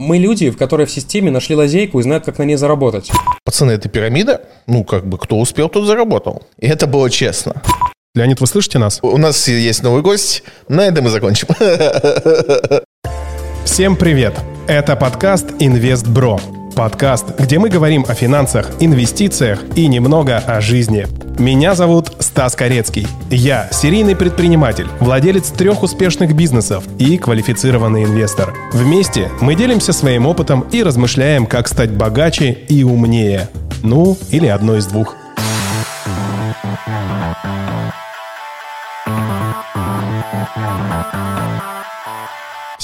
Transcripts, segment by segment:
Мы люди, в которые в системе нашли лазейку и знают, как на ней заработать. Пацаны, это пирамида? Ну, как бы, кто успел, тот заработал. И это было честно. Леонид, вы слышите нас? У нас есть новый гость. На этом мы закончим. Всем привет! Это подкаст «Инвестбро». Подкаст, где мы говорим о финансах, инвестициях и немного о жизни. Меня зовут Стас Корецкий. Я серийный предприниматель, владелец трех успешных бизнесов и квалифицированный инвестор. Вместе мы делимся своим опытом и размышляем, как стать богаче и умнее. Ну, или одно из двух.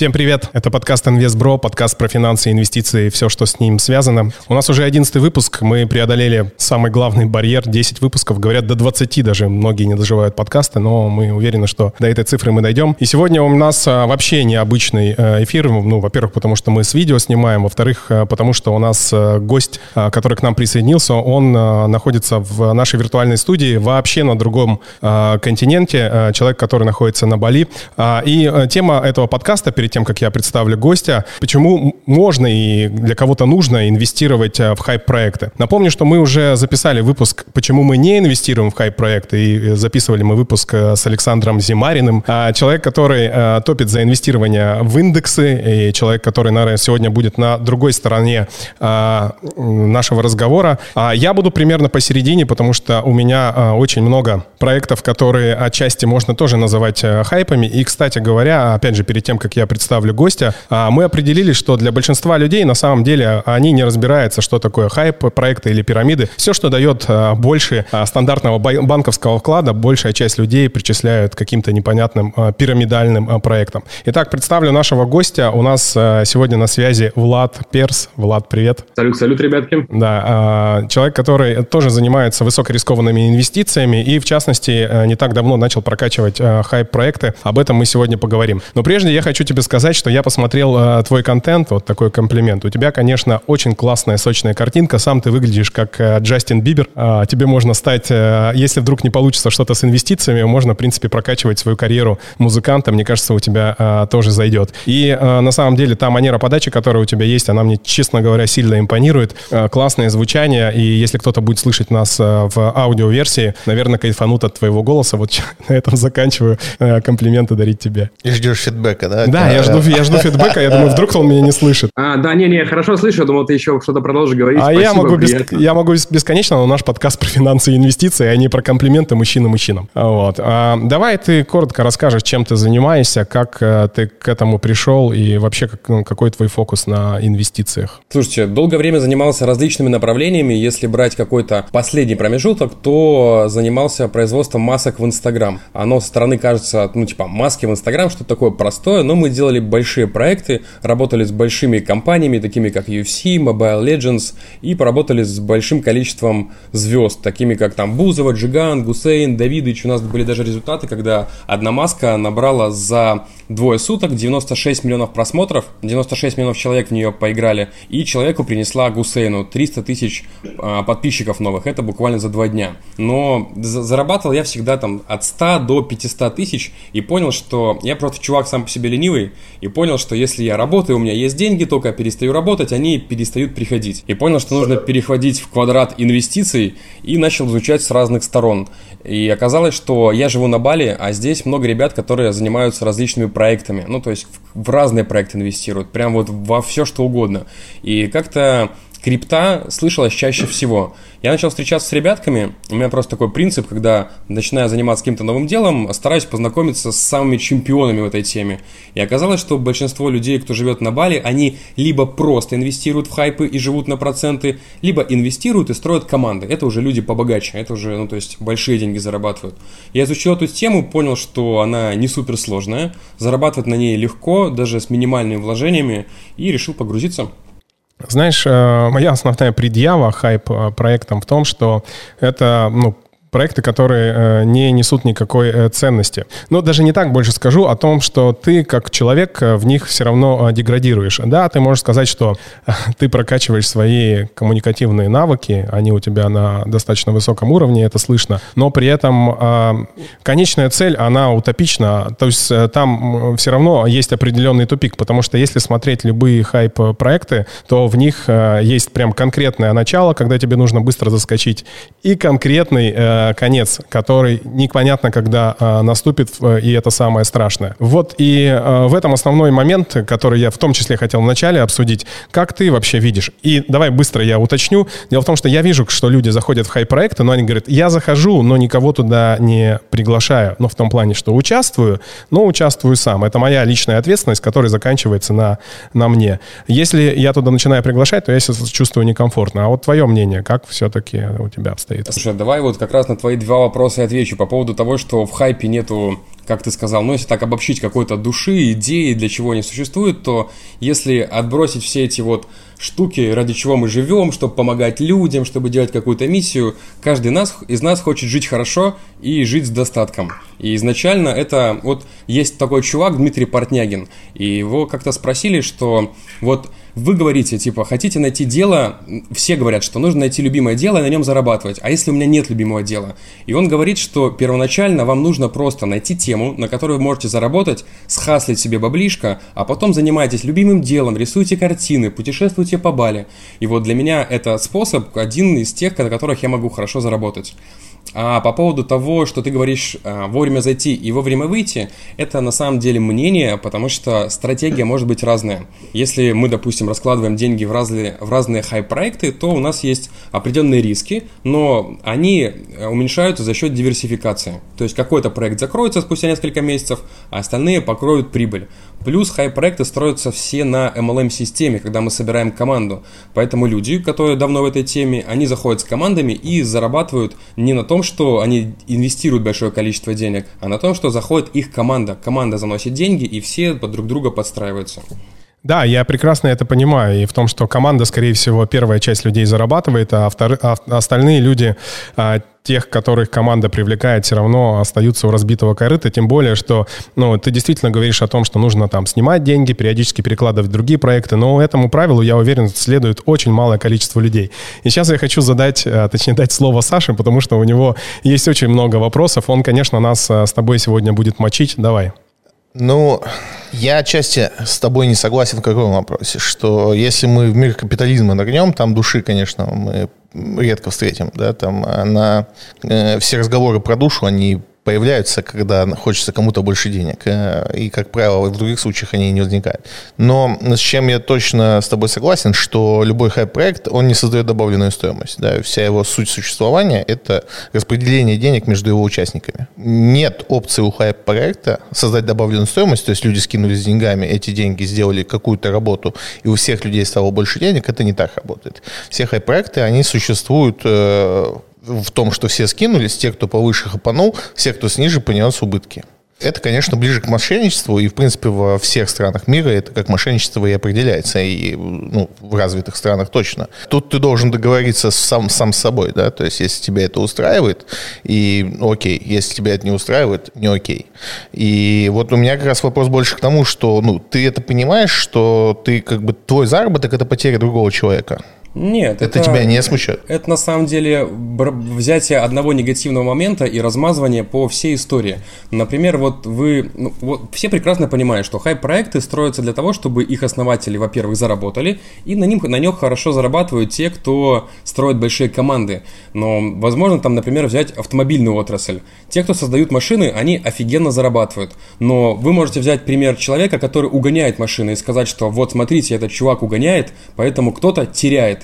Всем привет! Это подкаст InvestBro, подкаст про финансы, инвестиции и все, что с ним связано. У нас уже 11 выпуск, мы преодолели самый главный барьер, 10 выпусков, говорят, до 20 даже, многие не доживают подкасты, но мы уверены, что до этой цифры мы дойдем. И сегодня у нас а, вообще необычный э, эфир, ну, во-первых, потому что мы с видео снимаем, во-вторых, э, потому что у нас э, гость, который к нам присоединился, он находится в нашей виртуальной студии вообще на другом континенте, человек, который находится на Бали. А, и тема этого подкаста перед тем, как я представлю гостя, почему можно и для кого-то нужно инвестировать э, в хайп-проекты. Напомню, что мы уже записали выпуск «Почему мы не инвестируем в хайп-проекты», и э, записывали мы выпуск э, с Александром Зимариным, а человек, который топит за инвестирование в индексы, и человек, который, наверное, сегодня будет на другой стороне нашего разговора. А я буду примерно посередине, потому что у меня очень много проектов, которые отчасти можно тоже называть хайпами. И, кстати говоря, опять же, перед тем, как я представлю гостя, а, мы определили, что для большинства людей на самом деле они не разбираются, что такое хайп, проекты или пирамиды. Все, что дает а, больше а, стандартного банковского вклада, большая часть людей причисляют каким-то непонятным пирамидальным проектам. Итак, представлю нашего гостя. У нас сегодня на связи Влад Перс. Влад, привет. Салют, салют, ребятки. Да, человек, который тоже занимается высокорискованными инвестициями и, в частности, не так давно начал прокачивать хайп-проекты. Об этом мы сегодня поговорим. Но прежде я хочу тебе сказать, что я посмотрел э, твой контент, вот такой комплимент. У тебя, конечно, очень классная, сочная картинка. Сам ты выглядишь как э, Джастин Бибер. Э, тебе можно стать, э, если вдруг не получится что-то с инвестициями, можно, в принципе, прокачивать свою карьеру музыканта. Мне кажется, у тебя э, тоже зайдет. И э, на самом деле та манера подачи, которая у тебя есть, она мне, честно говоря, сильно импонирует. Э, классное звучание. И если кто-то будет слышать нас э, в аудиоверсии, наверное, кайфанут от твоего голоса. Вот на этом заканчиваю э, комплименты дарить тебе. И ждешь фидбэка, да? Да, я жду, я жду фидбэка, я думаю, вдруг он меня не слышит. А, да, не-не, хорошо слышу, я думал, ты еще что-то продолжишь говорить. А я могу, без, я могу бесконечно, но наш подкаст про финансы и инвестиции, а не про комплименты мужчина мужчинам. Вот. А, давай ты коротко расскажешь, чем ты занимаешься, как а, ты к этому пришел и вообще как, ну, какой твой фокус на инвестициях? Слушайте, долгое время занимался различными направлениями. Если брать какой-то последний промежуток, то занимался производством масок в Инстаграм. Оно со стороны кажется, ну, типа, маски в Инстаграм, что-то такое простое, но мы делали большие проекты, работали с большими компаниями, такими как UFC, Mobile Legends, и поработали с большим количеством звезд, такими как там Бузова, Джиган, Гусейн, Давидыч. У нас были даже результаты, когда одна маска набрала за двое суток 96 миллионов просмотров, 96 миллионов человек в нее поиграли, и человеку принесла Гусейну 300 тысяч а, подписчиков новых, это буквально за два дня. Но зарабатывал я всегда там от 100 до 500 тысяч, и понял, что я просто чувак сам по себе ленивый, и понял, что если я работаю, у меня есть деньги, только перестаю работать, они перестают приходить. И понял, что нужно переходить в квадрат инвестиций, и начал изучать с разных сторон. И оказалось, что я живу на Бали, а здесь много ребят, которые занимаются различными проектами. Ну, то есть в разные проекты инвестируют, прям вот во все, что угодно. И как-то крипта слышалась чаще всего. Я начал встречаться с ребятками, у меня просто такой принцип, когда начинаю заниматься каким-то новым делом, стараюсь познакомиться с самыми чемпионами в этой теме. И оказалось, что большинство людей, кто живет на Бали, они либо просто инвестируют в хайпы и живут на проценты, либо инвестируют и строят команды. Это уже люди побогаче, это уже, ну то есть, большие деньги зарабатывают. Я изучил эту тему, понял, что она не супер сложная, зарабатывать на ней легко, даже с минимальными вложениями, и решил погрузиться. Знаешь, э, моя основная предъява хайп-проектам в том, что это ну, проекты, которые э, не несут никакой э, ценности. Но даже не так больше скажу о том, что ты как человек э, в них все равно деградируешь. Да, ты можешь сказать, что ты прокачиваешь свои коммуникативные навыки, они у тебя на достаточно высоком уровне, это слышно, но при этом конечная цель, она утопична, то есть там все равно есть определенный тупик, потому что если смотреть любые хайп-проекты, то в них есть прям конкретное начало, когда тебе нужно быстро заскочить, и конкретный конец, который непонятно, когда э, наступит, э, и это самое страшное. Вот и э, в этом основной момент, который я в том числе хотел вначале обсудить. Как ты вообще видишь? И давай быстро я уточню. Дело в том, что я вижу, что люди заходят в хай-проекты, но они говорят, я захожу, но никого туда не приглашаю. Но в том плане, что участвую, но участвую сам. Это моя личная ответственность, которая заканчивается на, на мне. Если я туда начинаю приглашать, то я себя чувствую некомфортно. А вот твое мнение, как все-таки у тебя обстоит? Слушай, давай вот как раз на твои два вопроса и отвечу по поводу того, что в хайпе нету как ты сказал, ну, если так обобщить какой-то души, идеи, для чего они существуют, то если отбросить все эти вот штуки, ради чего мы живем, чтобы помогать людям, чтобы делать какую-то миссию, каждый нас, из нас хочет жить хорошо и жить с достатком. И изначально это, вот есть такой чувак Дмитрий Портнягин, и его как-то спросили, что вот вы говорите, типа, хотите найти дело, все говорят, что нужно найти любимое дело и на нем зарабатывать. А если у меня нет любимого дела? И он говорит, что первоначально вам нужно просто найти тему, на которую вы можете заработать, схаслить себе баблишко, а потом занимайтесь любимым делом, рисуйте картины, путешествуйте по Бали. И вот для меня это способ, один из тех, на которых я могу хорошо заработать. А по поводу того, что ты говоришь а, вовремя зайти и вовремя выйти, это на самом деле мнение, потому что стратегия может быть разная. Если мы, допустим, раскладываем деньги в разные, в разные хай-проекты, то у нас есть определенные риски, но они э, уменьшаются за счет диверсификации. То есть какой-то проект закроется спустя несколько месяцев, а остальные покроют прибыль. Плюс хай-проекты строятся все на MLM-системе, когда мы собираем команду. Поэтому люди, которые давно в этой теме, они заходят с командами и зарабатывают не на том, что они инвестируют большое количество денег, а на том, что заходит их команда. Команда заносит деньги, и все под друг друга подстраиваются. Да, я прекрасно это понимаю. И в том, что команда, скорее всего, первая часть людей зарабатывает, а, втор... а остальные люди, а, тех, которых команда привлекает, все равно остаются у разбитого корыта. Тем более, что ну, ты действительно говоришь о том, что нужно там снимать деньги, периодически перекладывать в другие проекты. Но этому правилу, я уверен, следует очень малое количество людей. И сейчас я хочу задать, а, точнее, дать слово Саше, потому что у него есть очень много вопросов. Он, конечно, нас с тобой сегодня будет мочить. Давай. Ну, я отчасти с тобой не согласен в каком вопросе, что если мы в мир капитализма нагнем, там души, конечно, мы редко встретим, да, там на э, все разговоры про душу, они появляются, когда хочется кому-то больше денег. Э, и, как правило, в других случаях они не возникают. Но с чем я точно с тобой согласен, что любой хайп-проект, он не создает добавленную стоимость. Да? Вся его суть существования – это распределение денег между его участниками. Нет опции у хайп-проекта создать добавленную стоимость, то есть люди скинулись деньгами, эти деньги сделали какую-то работу, и у всех людей стало больше денег, это не так работает. Все хайп-проекты, они существуют э, в том, что все скинулись, те, кто повыше хапанул, все, кто сниже, понес убытки. Это, конечно, ближе к мошенничеству, и, в принципе, во всех странах мира это как мошенничество и определяется, и ну, в развитых странах точно. Тут ты должен договориться сам, сам с собой, да, то есть если тебя это устраивает, и ну, окей, если тебя это не устраивает, не окей. И вот у меня как раз вопрос больше к тому, что, ну, ты это понимаешь, что ты, как бы, твой заработок – это потеря другого человека. Нет. Это, это тебя не смущает? Это на самом деле взятие одного негативного момента и размазывание по всей истории. Например, вот вы... Ну, вот все прекрасно понимают, что хайп-проекты строятся для того, чтобы их основатели, во-первых, заработали, и на, них, на них хорошо зарабатывают те, кто строит большие команды. Но, возможно, там, например, взять автомобильную отрасль. Те, кто создают машины, они офигенно зарабатывают. Но вы можете взять пример человека, который угоняет машины и сказать, что вот смотрите, этот чувак угоняет, поэтому кто-то теряет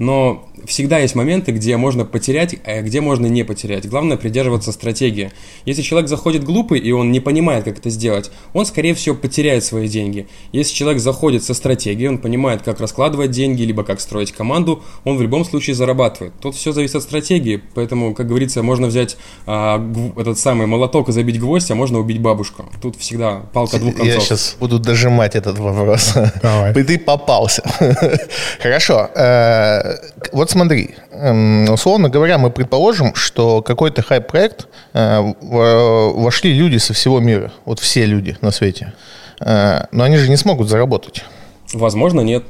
но всегда есть моменты, где можно потерять, а где можно не потерять. Главное придерживаться стратегии. Если человек заходит глупый и он не понимает, как это сделать, он, скорее всего, потеряет свои деньги. Если человек заходит со стратегией, он понимает, как раскладывать деньги, либо как строить команду, он в любом случае зарабатывает. Тут все зависит от стратегии, поэтому, как говорится, можно взять а, этот самый молоток и забить гвоздь, а можно убить бабушку. Тут всегда палка двух концов. Я сейчас буду дожимать этот вопрос. Давай. Ты попался. Хорошо. Э, вот смотри, эм, условно говоря, мы предположим, что какой-то хайп-проект э, вошли люди со всего мира, вот все люди на свете, э, но они же не смогут заработать. Возможно, нет.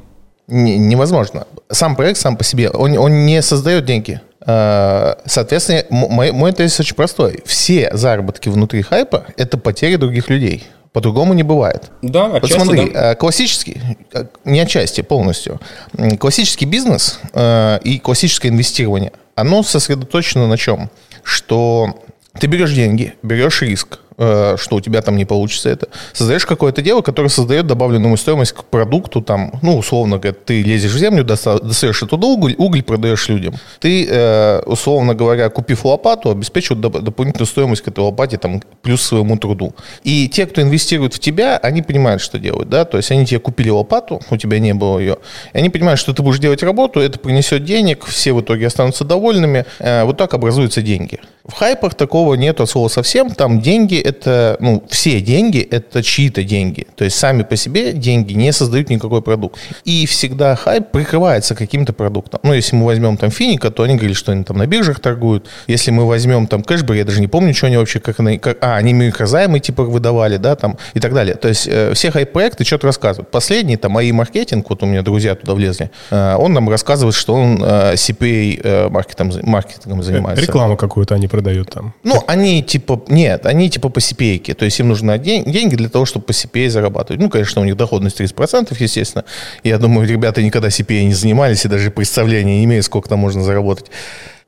Не, невозможно. Сам проект сам по себе, он, он не создает деньги. Соответственно, мой, мой тезис очень простой. Все заработки внутри хайпа – это потери других людей. По-другому не бывает. Да, отчасти, вот смотри, да. Э, классический, э, не отчасти, полностью, классический бизнес э, и классическое инвестирование, оно сосредоточено на чем? Что ты берешь деньги, берешь риск, что у тебя там не получится это. Создаешь какое-то дело, которое создает добавленную стоимость к продукту, там, ну, условно говоря, ты лезешь в землю, достаешь оттуда уголь, уголь продаешь людям. Ты, э, условно говоря, купив лопату, обеспечиваешь дополнительную стоимость к этой лопате, там, плюс своему труду. И те, кто инвестирует в тебя, они понимают, что делают, да, то есть они тебе купили лопату, у тебя не было ее, и они понимают, что ты будешь делать работу, это принесет денег, все в итоге останутся довольными, э, вот так образуются деньги. В хайпах такого нет от слова совсем, там деньги это, ну, все деньги – это чьи-то деньги. То есть сами по себе деньги не создают никакой продукт. И всегда хайп прикрывается каким-то продуктом. Ну, если мы возьмем там Финика, то они говорили, что они там на биржах торгуют. Если мы возьмем там Кэшбэк, я даже не помню, что они вообще, как они, как, а, они микрозаймы типа выдавали, да, там и так далее. То есть э, все хайп-проекты что-то рассказывают. Последний, там, мои маркетинг, вот у меня друзья туда влезли, э, он нам рассказывает, что он э, CPA э, маркетом, маркетингом занимается. Рекламу какую-то они продают там. Ну, они типа, нет, они типа по. То есть им нужны деньги для того, чтобы по CPA зарабатывать. Ну, конечно, у них доходность 30%, естественно. Я думаю, ребята никогда CPA не занимались и даже представления не имеют, сколько там можно заработать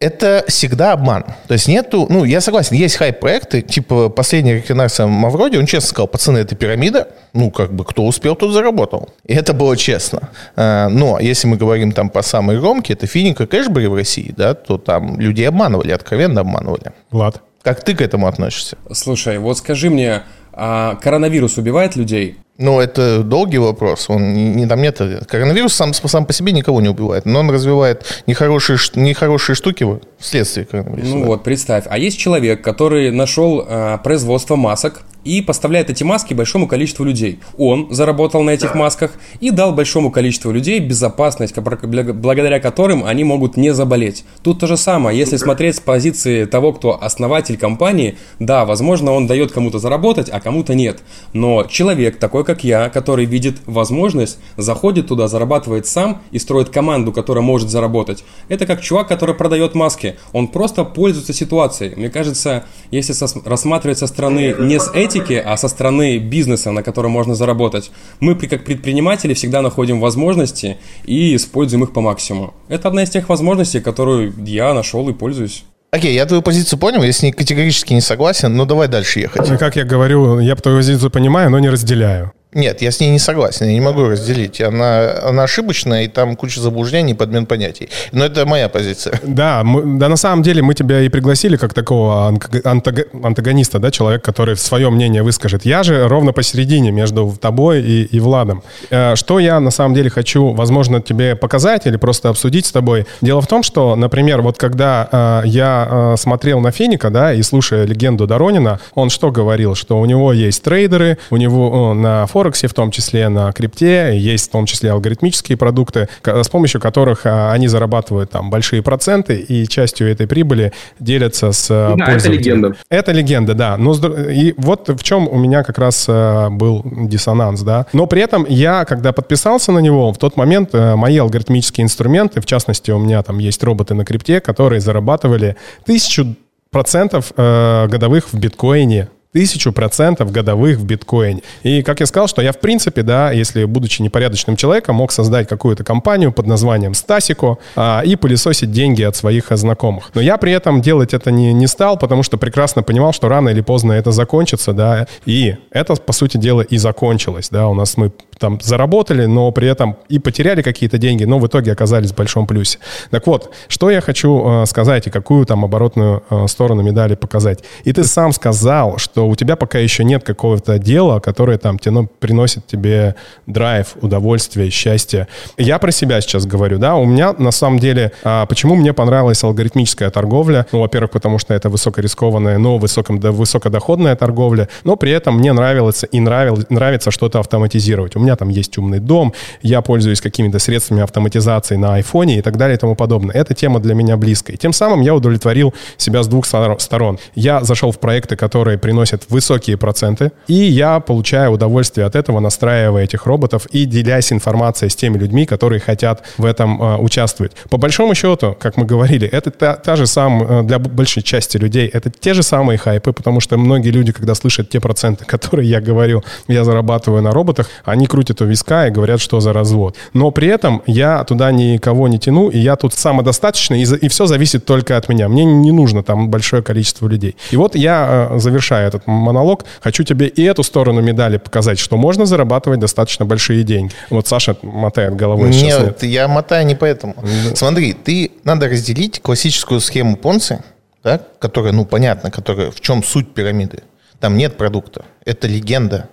это всегда обман. То есть нету, ну, я согласен, есть хайп-проекты, типа последняя реквинация Мавроди, он честно сказал, пацаны, это пирамида, ну, как бы, кто успел, тот заработал. И это было честно. А, но если мы говорим там по самой громкие, это Финика, Кэшбери в России, да, то там людей обманывали, откровенно обманывали. Влад? Как ты к этому относишься? Слушай, вот скажи мне, а коронавирус убивает людей? Ну, это долгий вопрос. Он не, не там нет. Коронавирус сам, сам по себе никого не убивает, но он развивает нехорошие, нехорошие штуки вследствие коронавируса. Ну да. вот, представь. А есть человек, который нашел э, производство масок и поставляет эти маски большому количеству людей. Он заработал на этих масках и дал большому количеству людей безопасность, благодаря которым они могут не заболеть. Тут то же самое, если смотреть с позиции того, кто основатель компании, да, возможно, он дает кому-то заработать, а кому-то нет. Но человек такой, как я, который видит возможность, заходит туда, зарабатывает сам и строит команду, которая может заработать. Это как чувак, который продает маски. Он просто пользуется ситуацией. Мне кажется, если рассматривать со стороны не с этим, политики, а со стороны бизнеса, на котором можно заработать, мы как предприниматели всегда находим возможности и используем их по максимуму. Это одна из тех возможностей, которую я нашел и пользуюсь. Окей, я твою позицию понял, я с ней категорически не согласен, но давай дальше ехать. Как я говорю, я твою позицию понимаю, но не разделяю. Нет, я с ней не согласен, я не могу разделить. Она, она ошибочная, и там куча заблуждений, подмен понятий. Но это моя позиция. Да, мы, да, на самом деле мы тебя и пригласили как такого антагониста, да, человек, который свое мнение выскажет. Я же ровно посередине между тобой и, и Владом. Э, что я на самом деле хочу, возможно, тебе показать или просто обсудить с тобой. Дело в том, что, например, вот когда э, я э, смотрел на Финика, да, и слушая легенду Доронина, он что говорил? Что у него есть трейдеры, у него на форуме Форексе, в том числе на крипте, есть в том числе алгоритмические продукты, с помощью которых а, они зарабатывают там большие проценты и частью этой прибыли делятся с а, да, пользователями. это легенда. Это легенда, да. Но, и вот в чем у меня как раз а, был диссонанс, да. Но при этом я, когда подписался на него, в тот момент мои алгоритмические инструменты, в частности, у меня там есть роботы на крипте, которые зарабатывали тысячу процентов годовых в биткоине тысячу процентов годовых в биткоине. И как я сказал, что я в принципе, да, если будучи непорядочным человеком, мог создать какую-то компанию под названием Стасико а, и пылесосить деньги от своих знакомых. Но я при этом делать это не, не стал, потому что прекрасно понимал, что рано или поздно это закончится, да, и это, по сути дела, и закончилось, да, у нас мы там заработали, но при этом и потеряли какие-то деньги, но в итоге оказались в большом плюсе. Так вот, что я хочу э, сказать и какую там оборотную э, сторону медали показать. И ты сам сказал, что что у тебя пока еще нет какого-то дела, которое там тебе, приносит тебе драйв, удовольствие, счастье. Я про себя сейчас говорю, да, у меня на самом деле, а, почему мне понравилась алгоритмическая торговля? Ну, во-первых, потому что это высокорискованная, но высоком, да, высокодоходная торговля, но при этом мне нравилось и нравил, нравится что-то автоматизировать. У меня там есть умный дом, я пользуюсь какими-то средствами автоматизации на айфоне и так далее и тому подобное. Эта тема для меня близкая. Тем самым я удовлетворил себя с двух сторон. Я зашел в проекты, которые приносят высокие проценты, и я получаю удовольствие от этого, настраивая этих роботов и делясь информацией с теми людьми, которые хотят в этом э, участвовать. По большому счету, как мы говорили, это та, та же самая, э, для большей части людей, это те же самые хайпы, потому что многие люди, когда слышат те проценты, которые я говорил, я зарабатываю на роботах, они крутят у виска и говорят, что за развод. Но при этом я туда никого не тяну, и я тут самодостаточный, и, и все зависит только от меня. Мне не нужно там большое количество людей. И вот я, э, завершая этот монолог, хочу тебе и эту сторону медали показать, что можно зарабатывать достаточно большие деньги. Вот Саша мотает головой. Нет, нет. я мотаю не поэтому. Да. Смотри, ты надо разделить классическую схему Понци, да, которая, ну, понятно, которая, в чем суть пирамиды. Там нет продукта, это легенда.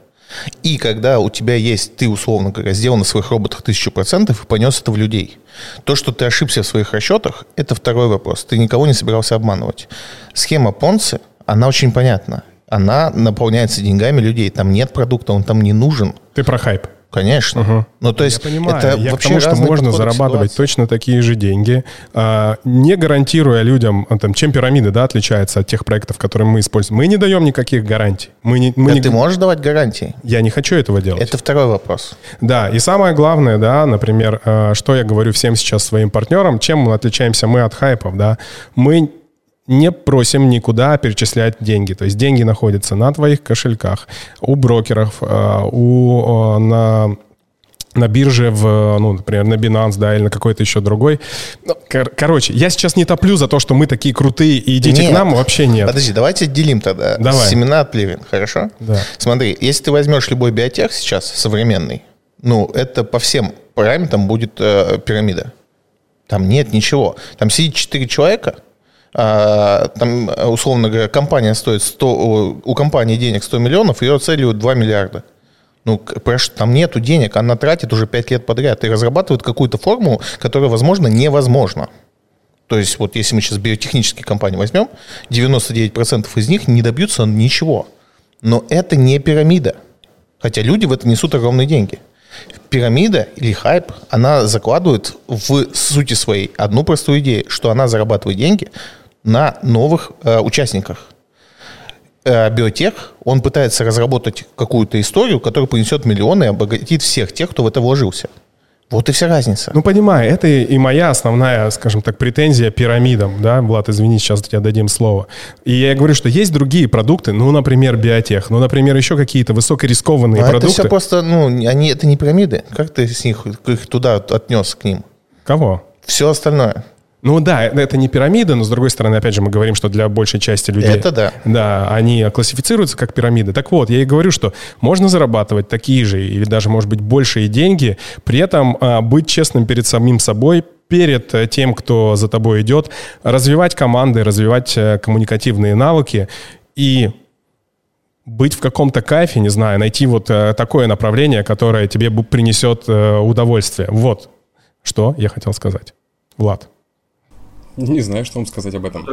И когда у тебя есть, ты, условно говоря, сделал на своих роботах тысячу процентов и понес это в людей. То, что ты ошибся в своих расчетах, это второй вопрос. Ты никого не собирался обманывать. Схема Понци, она очень понятна. Она наполняется деньгами людей. Там нет продукта, он там не нужен. Ты про хайп. Конечно. Угу. Ну, то есть, я понимаю. это я вообще потому, что можно зарабатывать точно такие же деньги, а, не гарантируя людям, а, там, чем пирамида да, отличается от тех проектов, которые мы используем. Мы не даем никаких гарантий. Мы не, мы да не... ты можешь давать гарантии? Я не хочу этого делать. Это второй вопрос. Да, и самое главное, да, например, а, что я говорю всем сейчас своим партнерам, чем мы отличаемся мы от хайпов, да, мы не просим никуда перечислять деньги. То есть деньги находятся на твоих кошельках, у брокеров, э, у, на на бирже, в, ну, например, на Binance, да, или на какой-то еще другой. Ну, кор- короче, я сейчас не топлю за то, что мы такие крутые и идите нет. к нам, вообще нет. Подожди, давайте делим тогда. Давай. Семена от плевен, хорошо? Да. Смотри, если ты возьмешь любой биотех сейчас, современный, ну, это по всем параметрам будет э, пирамида. Там нет ничего. Там сидит 4 человека, там, условно говоря, компания стоит 100, у компании денег 100 миллионов, ее целью 2 миллиарда. Ну, там нету денег, она тратит уже 5 лет подряд и разрабатывает какую-то формулу, которая, возможно, невозможна. То есть, вот если мы сейчас биотехнические компании возьмем, 99% из них не добьются ничего. Но это не пирамида. Хотя люди в это несут огромные деньги. Пирамида или хайп, она закладывает в сути своей одну простую идею, что она зарабатывает деньги на новых э, участниках. Э, биотех, он пытается разработать какую-то историю, которая принесет миллионы и обогатит всех тех, кто в это вложился. Вот и вся разница. Ну, понимаю, это и моя основная, скажем так, претензия пирамидам, да, Влад, извини, сейчас тебе дадим слово. И я говорю, что есть другие продукты, ну, например, биотех, ну, например, еще какие-то высокорискованные а продукты. это все просто, ну, они, это не пирамиды. Как ты с них, их туда отнес к ним? Кого? Все остальное. Ну да, это не пирамида, но с другой стороны, опять же, мы говорим, что для большей части людей... Это да. Да, они классифицируются как пирамиды. Так вот, я и говорю, что можно зарабатывать такие же или даже, может быть, большие деньги, при этом а, быть честным перед самим собой, перед э, тем, кто за тобой идет, развивать команды, развивать э, коммуникативные навыки и быть в каком-то кайфе, не знаю, найти вот э, такое направление, которое тебе принесет удовольствие. Вот что я хотел сказать. Влад. Не знаю, что вам сказать об этом.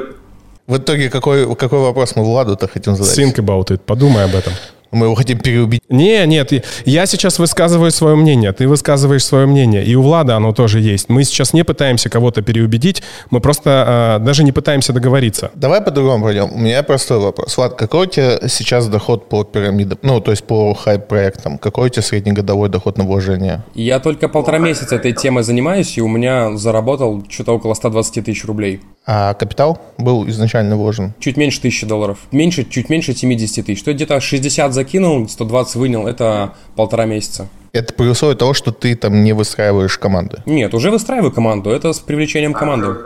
В итоге какой, какой вопрос мы Владу-то хотим задать? Think about it. Подумай об этом. Мы его хотим переубить. Не, нет, я сейчас высказываю свое мнение, ты высказываешь свое мнение, и у Влада оно тоже есть. Мы сейчас не пытаемся кого-то переубедить, мы просто э, даже не пытаемся договориться. Давай по-другому пойдем. У меня простой вопрос. Влад, какой у тебя сейчас доход по пирамидам, ну, то есть по хайп-проектам? Какой у тебя среднегодовой доход на вложение? Я только полтора месяца этой темой занимаюсь, и у меня заработал что-то около 120 тысяч рублей. А капитал был изначально вложен? Чуть меньше тысячи долларов. Меньше, чуть меньше 70 тысяч. То есть где-то 60 закинул, 120 вынял. Это полтора месяца. Это при условии того, что ты там не выстраиваешь команды? Нет, уже выстраиваю команду. Это с привлечением команды.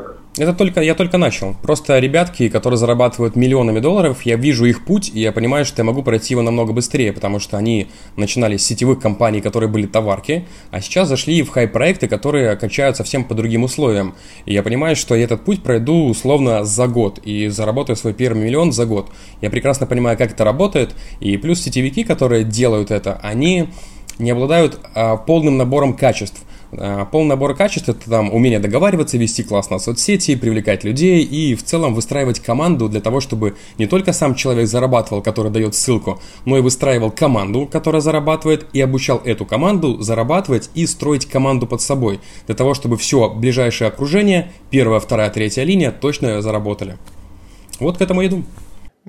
Это только, я только начал. Просто ребятки, которые зарабатывают миллионами долларов, я вижу их путь, и я понимаю, что я могу пройти его намного быстрее, потому что они начинали с сетевых компаний, которые были товарки, а сейчас зашли в хай-проекты, которые качают совсем по другим условиям. И я понимаю, что я этот путь пройду условно за год и заработаю свой первый миллион за год. Я прекрасно понимаю, как это работает, и плюс сетевики, которые делают это, они не обладают а, полным набором качеств. А, полный набор качеств – это там умение договариваться, вести классно соцсети, привлекать людей и в целом выстраивать команду для того, чтобы не только сам человек зарабатывал, который дает ссылку, но и выстраивал команду, которая зарабатывает, и обучал эту команду зарабатывать и строить команду под собой, для того, чтобы все ближайшее окружение, первая, вторая, третья линия точно заработали. Вот к этому иду.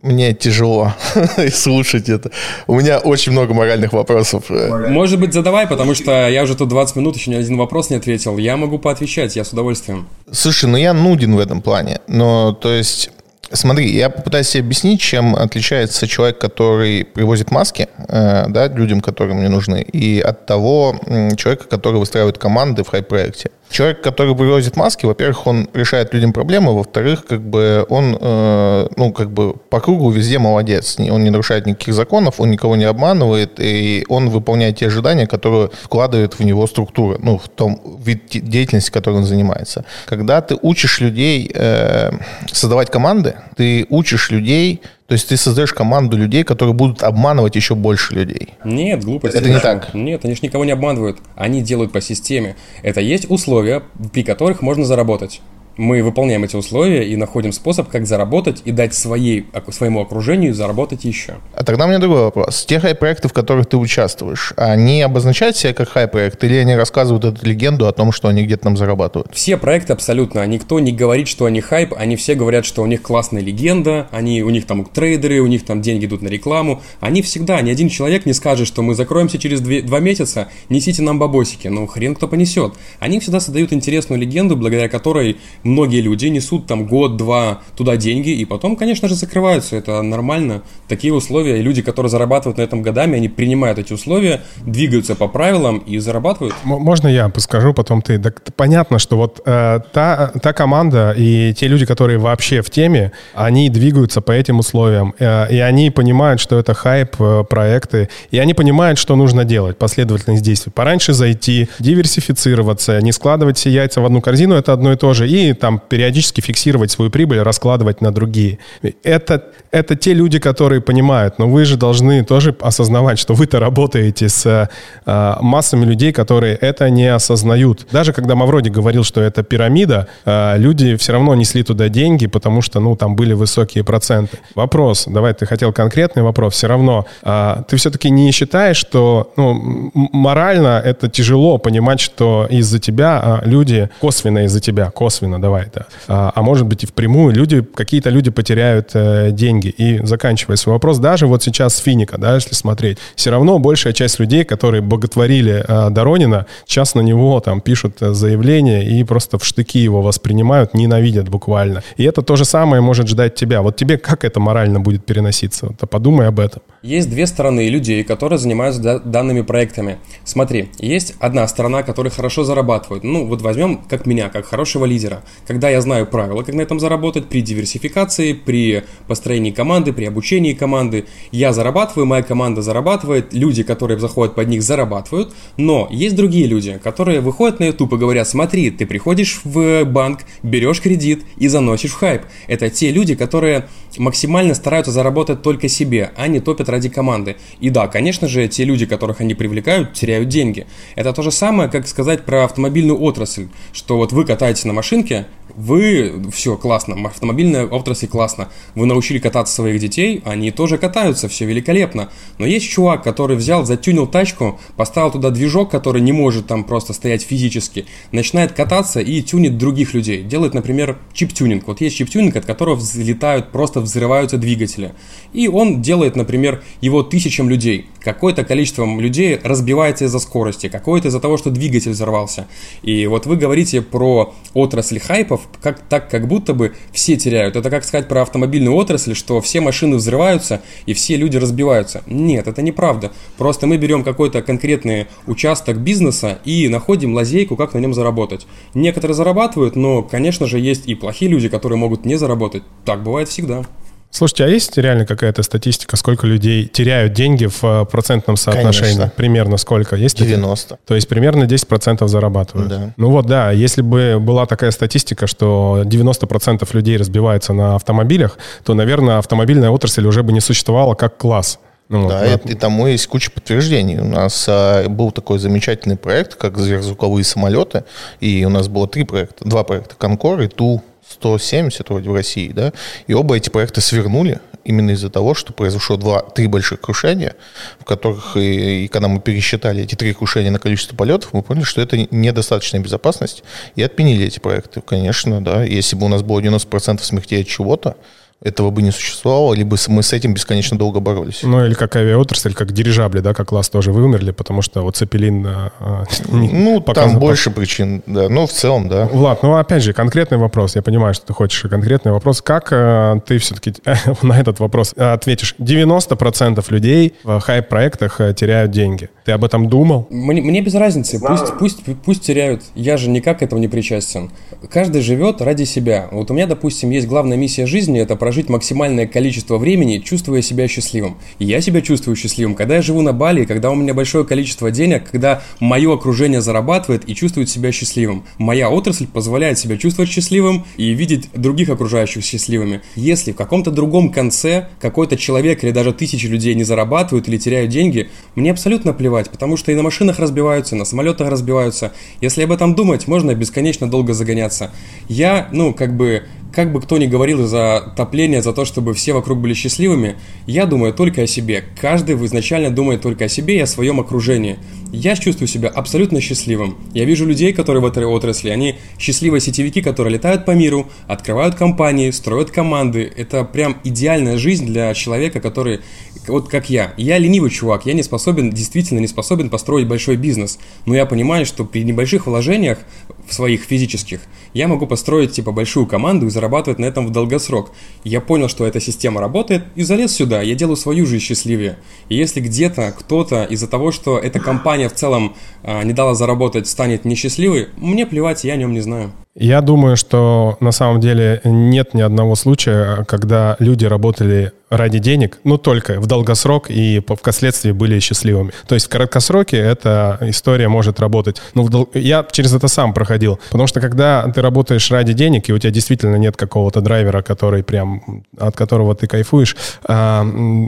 Мне тяжело слушать это. У меня очень много моральных вопросов. Может быть, задавай, потому что я уже тут 20 минут еще ни один вопрос не ответил. Я могу поотвечать, я с удовольствием. Слушай, ну я нуден в этом плане. Но, то есть, Смотри, я попытаюсь себе объяснить, чем отличается человек, который привозит маски э, да, людям, которым мне нужны, и от того человека, который выстраивает команды в хай-проекте. Человек, который привозит маски, во-первых, он решает людям проблемы, во-вторых, как бы он, э, ну, как бы по кругу везде молодец. Он не нарушает никаких законов, он никого не обманывает, и он выполняет те ожидания, которые вкладывает в него структура, ну, в том вид деятельности, которой он занимается. Когда ты учишь людей э, создавать команды, ты учишь людей то есть ты создаешь команду людей, которые будут обманывать еще больше людей. Нет, глупость. Это не так. Нет, они же никого не обманывают. Они делают по системе. Это есть условия, при которых можно заработать мы выполняем эти условия и находим способ, как заработать и дать своей, своему окружению заработать еще. А тогда у меня другой вопрос. Те хай-проекты, в которых ты участвуешь, они обозначают себя как хай-проект или они рассказывают эту легенду о том, что они где-то там зарабатывают? Все проекты абсолютно. Никто не говорит, что они хайп, они все говорят, что у них классная легенда, они, у них там трейдеры, у них там деньги идут на рекламу. Они всегда, ни один человек не скажет, что мы закроемся через две, два месяца, несите нам бабосики. Ну, хрен кто понесет. Они всегда создают интересную легенду, благодаря которой многие люди несут там год-два туда деньги, и потом, конечно же, закрываются. Это нормально. Такие условия. И люди, которые зарабатывают на этом годами, они принимают эти условия, двигаются по правилам и зарабатывают. Можно я подскажу, потом ты? Так понятно, что вот э, та, та команда и те люди, которые вообще в теме, они двигаются по этим условиям. Э, и они понимают, что это хайп, э, проекты. И они понимают, что нужно делать, последовательность действий. Пораньше зайти, диверсифицироваться, не складывать все яйца в одну корзину, это одно и то же. И там периодически фиксировать свою прибыль, раскладывать на другие. Это, это те люди, которые понимают, но вы же должны тоже осознавать, что вы-то работаете с э, массами людей, которые это не осознают. Даже когда Мавроди говорил, что это пирамида, э, люди все равно несли туда деньги, потому что, ну, там были высокие проценты. Вопрос, давай, ты хотел конкретный вопрос, все равно, э, ты все-таки не считаешь, что, ну, морально это тяжело понимать, что из-за тебя э, люди, косвенно из-за тебя, косвенно, давай, да. А, а может быть и впрямую люди, какие-то люди потеряют э, деньги. И заканчивая свой вопрос, даже вот сейчас Финика, да, если смотреть, все равно большая часть людей, которые боготворили э, Доронина, сейчас на него там пишут э, заявления и просто в штыки его воспринимают, ненавидят буквально. И это то же самое может ждать тебя. Вот тебе как это морально будет переноситься? Вот, подумай об этом. Есть две стороны людей, которые занимаются данными проектами. Смотри, есть одна сторона, которая хорошо зарабатывает. Ну, вот возьмем, как меня, как хорошего лидера. Когда я знаю правила, как на этом заработать, при диверсификации, при построении команды, при обучении команды, я зарабатываю, моя команда зарабатывает, люди, которые заходят под них, зарабатывают. Но есть другие люди, которые выходят на YouTube и говорят, смотри, ты приходишь в банк, берешь кредит и заносишь в хайп. Это те люди, которые максимально стараются заработать только себе, а не топят ради команды. И да, конечно же, те люди, которых они привлекают, теряют деньги. Это то же самое, как сказать про автомобильную отрасль, что вот вы катаетесь на машинке, вы, все, классно, автомобильная отрасль классно, вы научили кататься своих детей, они тоже катаются, все великолепно. Но есть чувак, который взял, затюнил тачку, поставил туда движок, который не может там просто стоять физически, начинает кататься и тюнит других людей. Делает, например, чип-тюнинг. Вот есть чип-тюнинг, от которого взлетают, просто взрываются двигатели. И он делает, например, его тысячам людей. Какое-то количество людей разбивается из-за скорости, какое-то из-за того, что двигатель взорвался. И вот вы говорите про отрасль хайпов, катастроф, как, так как будто бы все теряют. Это как сказать про автомобильную отрасль, что все машины взрываются и все люди разбиваются. Нет, это неправда. Просто мы берем какой-то конкретный участок бизнеса и находим лазейку, как на нем заработать. Некоторые зарабатывают, но, конечно же, есть и плохие люди, которые могут не заработать. Так бывает всегда. Слушайте, а есть реально какая-то статистика, сколько людей теряют деньги в э, процентном соотношении? Конечно. Примерно сколько? Есть 90. Такие? То есть примерно 10% зарабатывают? Да. Ну вот, да, если бы была такая статистика, что 90% людей разбиваются на автомобилях, то, наверное, автомобильная отрасль уже бы не существовала как класс. Ну, да, вот. и, и тому есть куча подтверждений. У нас а, был такой замечательный проект, как сверхзвуковые самолеты, и у нас было три проекта, два проекта, Конкор и Ту 170 вроде в России, да, и оба эти проекта свернули именно из-за того, что произошло два, три больших крушения, в которых, и, и когда мы пересчитали эти три крушения на количество полетов, мы поняли, что это недостаточная безопасность, и отменили эти проекты. Конечно, да, если бы у нас было 90% смертей от чего-то, этого бы не существовало, либо мы с этим бесконечно долго боролись. Ну, или как авиаотрасль, как дирижабли, да, как класс тоже вымерли, потому что вот Цепелин... А, ну, там больше причин, да, ну, в целом, да. Влад, ну, опять же, конкретный вопрос, я понимаю, что ты хочешь конкретный вопрос. Как э, ты все-таки на этот вопрос ответишь? 90% людей в хайп-проектах э, теряют деньги. Ты об этом думал? Мне, мне без разницы, пусть, пусть, пусть теряют. Я же никак к этому не причастен. Каждый живет ради себя. Вот у меня, допустим, есть главная миссия жизни, это прожить максимальное количество времени, чувствуя себя счастливым. И я себя чувствую счастливым, когда я живу на Бали, когда у меня большое количество денег, когда мое окружение зарабатывает и чувствует себя счастливым. Моя отрасль позволяет себя чувствовать счастливым и видеть других окружающих счастливыми. Если в каком-то другом конце какой-то человек или даже тысячи людей не зарабатывают или теряют деньги, мне абсолютно плевать потому что и на машинах разбиваются, и на самолетах разбиваются. Если об этом думать, можно бесконечно долго загоняться. Я, ну, как бы, как бы кто ни говорил за отопление, за то, чтобы все вокруг были счастливыми, я думаю только о себе. Каждый изначально думает только о себе и о своем окружении. Я чувствую себя абсолютно счастливым. Я вижу людей, которые в этой отрасли, они счастливые сетевики, которые летают по миру, открывают компании, строят команды. Это прям идеальная жизнь для человека, который, вот как я. Я ленивый чувак, я не способен, действительно не способен построить большой бизнес. Но я понимаю, что при небольших вложениях в своих физических я могу построить типа большую команду и зарабатывать на этом в долгосрок. Я понял, что эта система работает и залез сюда. Я делаю свою жизнь счастливее. И если где-то кто-то из-за того, что эта компания в целом а, не дала заработать, станет несчастливой, мне плевать, я о нем не знаю. Я думаю, что на самом деле нет ни одного случая, когда люди работали ради денег, ну только в долгосрок и впоследствии были счастливыми. То есть в краткосроке эта история может работать. Но я через это сам проходил. Потому что когда ты работаешь ради денег, и у тебя действительно нет какого-то драйвера, который прям, от которого ты кайфуешь, а,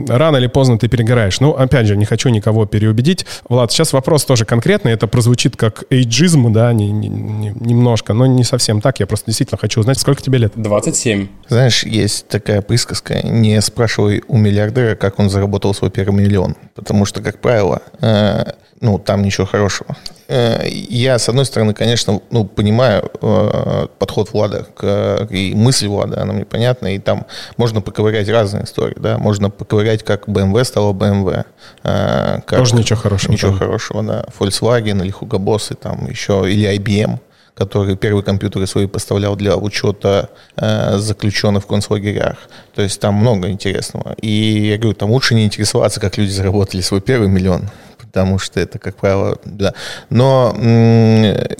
рано или поздно ты перегораешь. Ну, опять же, не хочу никого переубедить. Влад, сейчас вопрос тоже конкретный. Это прозвучит как эйджизм, да, не, не, не, немножко, но не совсем так. Я просто действительно хочу узнать, сколько тебе лет? 27. Знаешь, есть такая присказка, не спрашивай у миллиардера, как он заработал свой первый миллион. Потому что, как правило, э, ну, там ничего хорошего. Э, я, с одной стороны, конечно, ну, понимаю э, подход Влада к, и мысль Влада, она мне понятна, и там можно поковырять разные истории, да, можно поковырять, как BMW стала BMW. Э, как, Тоже ничего хорошего. Ничего там. хорошего, да. Volkswagen или Hugo Boss, и там еще, или IBM который первые компьютеры свои поставлял для учета э, заключенных в концлагерях. То есть там много интересного. И я говорю, там лучше не интересоваться, как люди заработали свой первый миллион, потому что это, как правило, да. Но,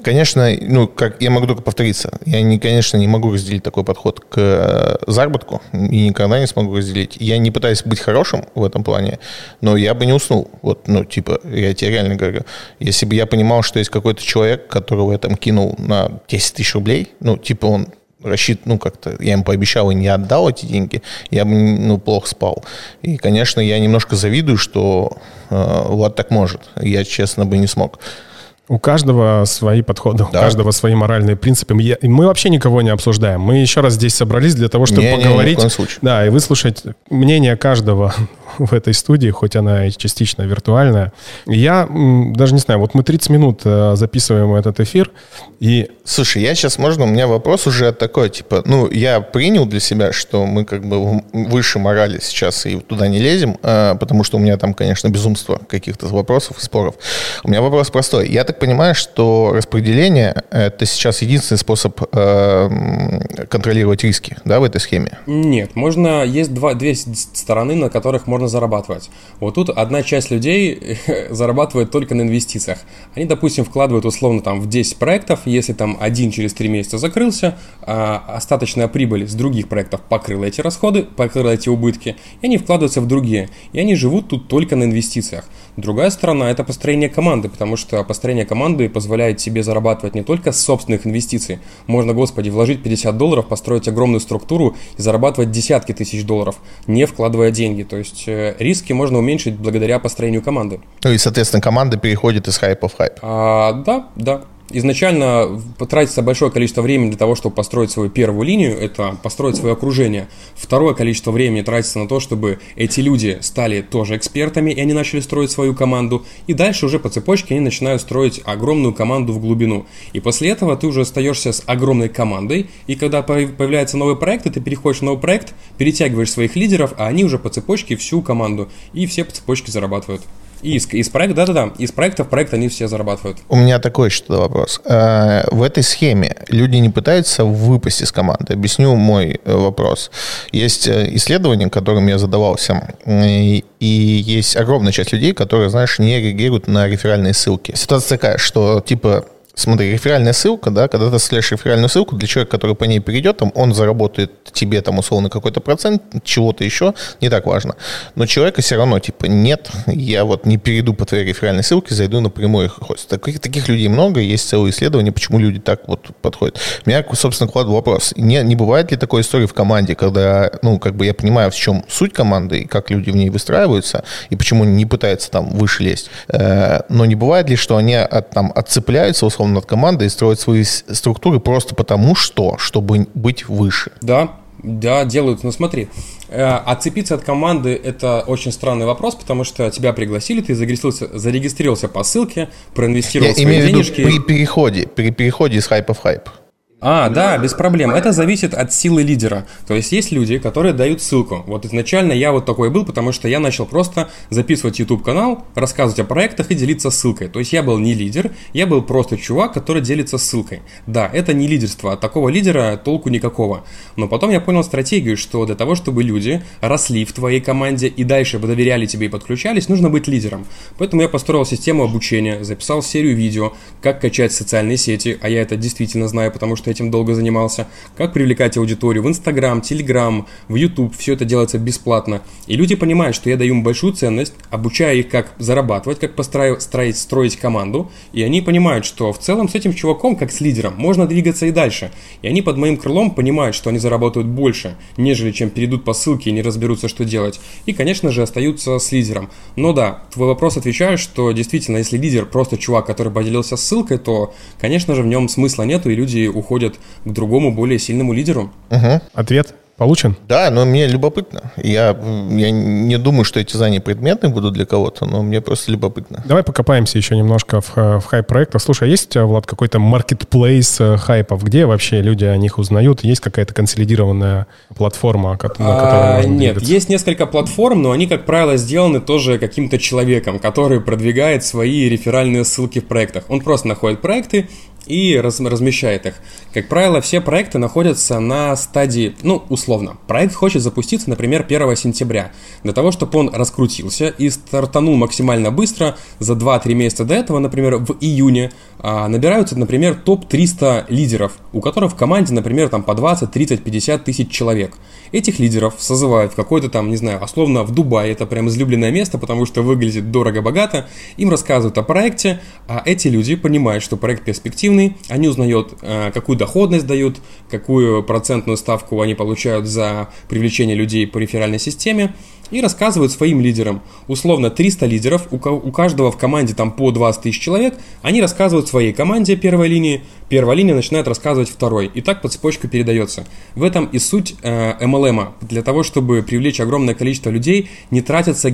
конечно, ну, как я могу только повториться, я, не, конечно, не могу разделить такой подход к э, заработку и никогда не смогу разделить. Я не пытаюсь быть хорошим в этом плане, но я бы не уснул. Вот, ну, типа, я тебе реально говорю, если бы я понимал, что есть какой-то человек, которого я там кинул на 10 тысяч рублей, ну, типа он рассчит, ну, как-то я ему пообещал и не отдал эти деньги, я бы, ну, плохо спал. И, конечно, я немножко завидую, что э, Влад так может. Я, честно, бы не смог. У каждого свои подходы, да. у каждого свои моральные принципы. Мы вообще никого не обсуждаем. Мы еще раз здесь собрались для того, чтобы не, поговорить. Не, случае. Да, и выслушать мнение каждого в этой студии, хоть она и частично виртуальная. Я даже не знаю, вот мы 30 минут э, записываем этот эфир, и... Слушай, я сейчас, можно, у меня вопрос уже такой, типа, ну, я принял для себя, что мы как бы выше морали сейчас и туда не лезем, э, потому что у меня там, конечно, безумство каких-то вопросов и споров. У меня вопрос простой. Я так понимаю, что распределение — это сейчас единственный способ э, контролировать риски, да, в этой схеме? Нет, можно, есть два, две стороны, на которых можно зарабатывать. Вот тут одна часть людей зарабатывает только на инвестициях. Они, допустим, вкладывают условно там в 10 проектов, если там один через 3 месяца закрылся, а остаточная прибыль с других проектов покрыла эти расходы, покрыла эти убытки, и они вкладываются в другие. И они живут тут только на инвестициях. Другая сторона – это построение команды, потому что построение команды позволяет себе зарабатывать не только с собственных инвестиций. Можно, господи, вложить 50 долларов, построить огромную структуру и зарабатывать десятки тысяч долларов, не вкладывая деньги. То есть э, риски можно уменьшить благодаря построению команды. Ну и, соответственно, команда переходит из хайпа в хайп. А, да, да изначально потратится большое количество времени для того, чтобы построить свою первую линию, это построить свое окружение. Второе количество времени тратится на то, чтобы эти люди стали тоже экспертами, и они начали строить свою команду. И дальше уже по цепочке они начинают строить огромную команду в глубину. И после этого ты уже остаешься с огромной командой, и когда появляется новый проект, и ты переходишь в новый проект, перетягиваешь своих лидеров, а они уже по цепочке всю команду, и все по цепочке зарабатывают. Из, из проекта, да-да-да, из проекта в проект они все зарабатывают. У меня такой еще вопрос. Э, в этой схеме люди не пытаются выпасть из команды. Объясню мой э, вопрос. Есть э, исследование, которым я задавался, и есть огромная часть людей, которые, знаешь, не реагируют на реферальные ссылки. Ситуация такая, что типа Смотри, реферальная ссылка, да, когда ты слешь реферальную ссылку, для человека, который по ней перейдет, там, он заработает тебе там условно какой-то процент, чего-то еще, не так важно. Но человека все равно, типа, нет, я вот не перейду по твоей реферальной ссылке, зайду напрямую их хост. Таких, таких людей много, есть целые исследования, почему люди так вот подходят. Меня, собственно, кладу вопрос. Не, не бывает ли такой истории в команде, когда, ну, как бы я понимаю, в чем суть команды, и как люди в ней выстраиваются, и почему не пытаются там выше лезть, э, но не бывает ли, что они от, там отцепляются, условно, над командой и строить свои структуры просто потому что, чтобы быть выше. Да, да, делают. Но смотри, э, отцепиться от команды – это очень странный вопрос, потому что тебя пригласили, ты зарегистрировался, зарегистрировался по ссылке, проинвестировал Я свои имею денежки. В виду при переходе, при переходе из хайпа в хайп. А, да, без проблем. Это зависит от силы лидера. То есть есть люди, которые дают ссылку. Вот изначально я вот такой был, потому что я начал просто записывать YouTube канал, рассказывать о проектах и делиться ссылкой. То есть я был не лидер, я был просто чувак, который делится ссылкой. Да, это не лидерство, от такого лидера толку никакого. Но потом я понял стратегию, что для того, чтобы люди росли в твоей команде и дальше доверяли тебе и подключались, нужно быть лидером. Поэтому я построил систему обучения, записал серию видео, как качать социальные сети, а я это действительно знаю, потому что что этим долго занимался, как привлекать аудиторию в Инстаграм, Телеграм, в YouTube, все это делается бесплатно. И люди понимают, что я даю им большую ценность, обучаю их, как зарабатывать, как построить, строить, строить команду, и они понимают, что в целом с этим чуваком, как с лидером, можно двигаться и дальше. И они под моим крылом понимают, что они заработают больше, нежели чем перейдут по ссылке и не разберутся, что делать. И, конечно же, остаются с лидером. Но да, твой вопрос отвечаю, что действительно, если лидер просто чувак, который поделился ссылкой, то, конечно же, в нем смысла нету, и люди уходят переходят к другому, более сильному лидеру. Угу. Ответ получен? Да, но мне любопытно. Я, я не думаю, что эти знания предметные будут для кого-то, но мне просто любопытно. Давай покопаемся еще немножко в, в хайп-проектах. Слушай, а есть, Влад, какой-то маркетплейс э, хайпов? Где вообще люди о них узнают? Есть какая-то консолидированная платформа, на которой а, можно Нет, двигаться? есть несколько платформ, но они, как правило, сделаны тоже каким-то человеком, который продвигает свои реферальные ссылки в проектах. Он просто находит проекты, и раз, размещает их. Как правило, все проекты находятся на стадии, ну, условно, проект хочет запуститься, например, 1 сентября. Для того, чтобы он раскрутился и стартанул максимально быстро, за 2-3 месяца до этого, например, в июне, а, набираются, например, топ-300 лидеров, у которых в команде, например, там по 20, 30, 50 тысяч человек. Этих лидеров созывают в какой-то там, не знаю, условно в Дубае, это прям излюбленное место, потому что выглядит дорого-богато, им рассказывают о проекте, а эти люди понимают, что проект перспективный, эффективный, они узнают, э, какую доходность дают, какую процентную ставку они получают за привлечение людей по реферальной системе, и рассказывают своим лидерам. Условно 300 лидеров, у каждого в команде там по 20 тысяч человек, они рассказывают своей команде первой линии, первая линия начинает рассказывать второй, и так по цепочке передается. В этом и суть э, MLM. Для того, чтобы привлечь огромное количество людей, не тратятся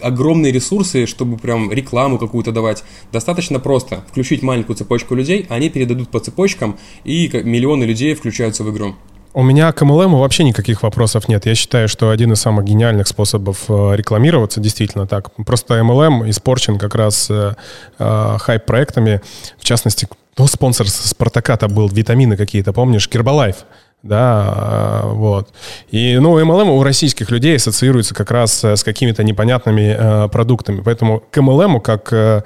огромные ресурсы, чтобы прям рекламу какую-то давать. Достаточно просто включить маленькую цепочку людей, они передадут по цепочкам, и миллионы людей включаются в игру. У меня к MLM вообще никаких вопросов нет. Я считаю, что один из самых гениальных способов э, рекламироваться действительно так. Просто MLM испорчен как раз э, э, хайп-проектами. В частности, ну, спонсор Спартака-то был, витамины какие-то, помнишь? Гербалайф да, вот. И, ну, MLM у российских людей ассоциируется как раз с какими-то непонятными э, продуктами, поэтому к MLM как э,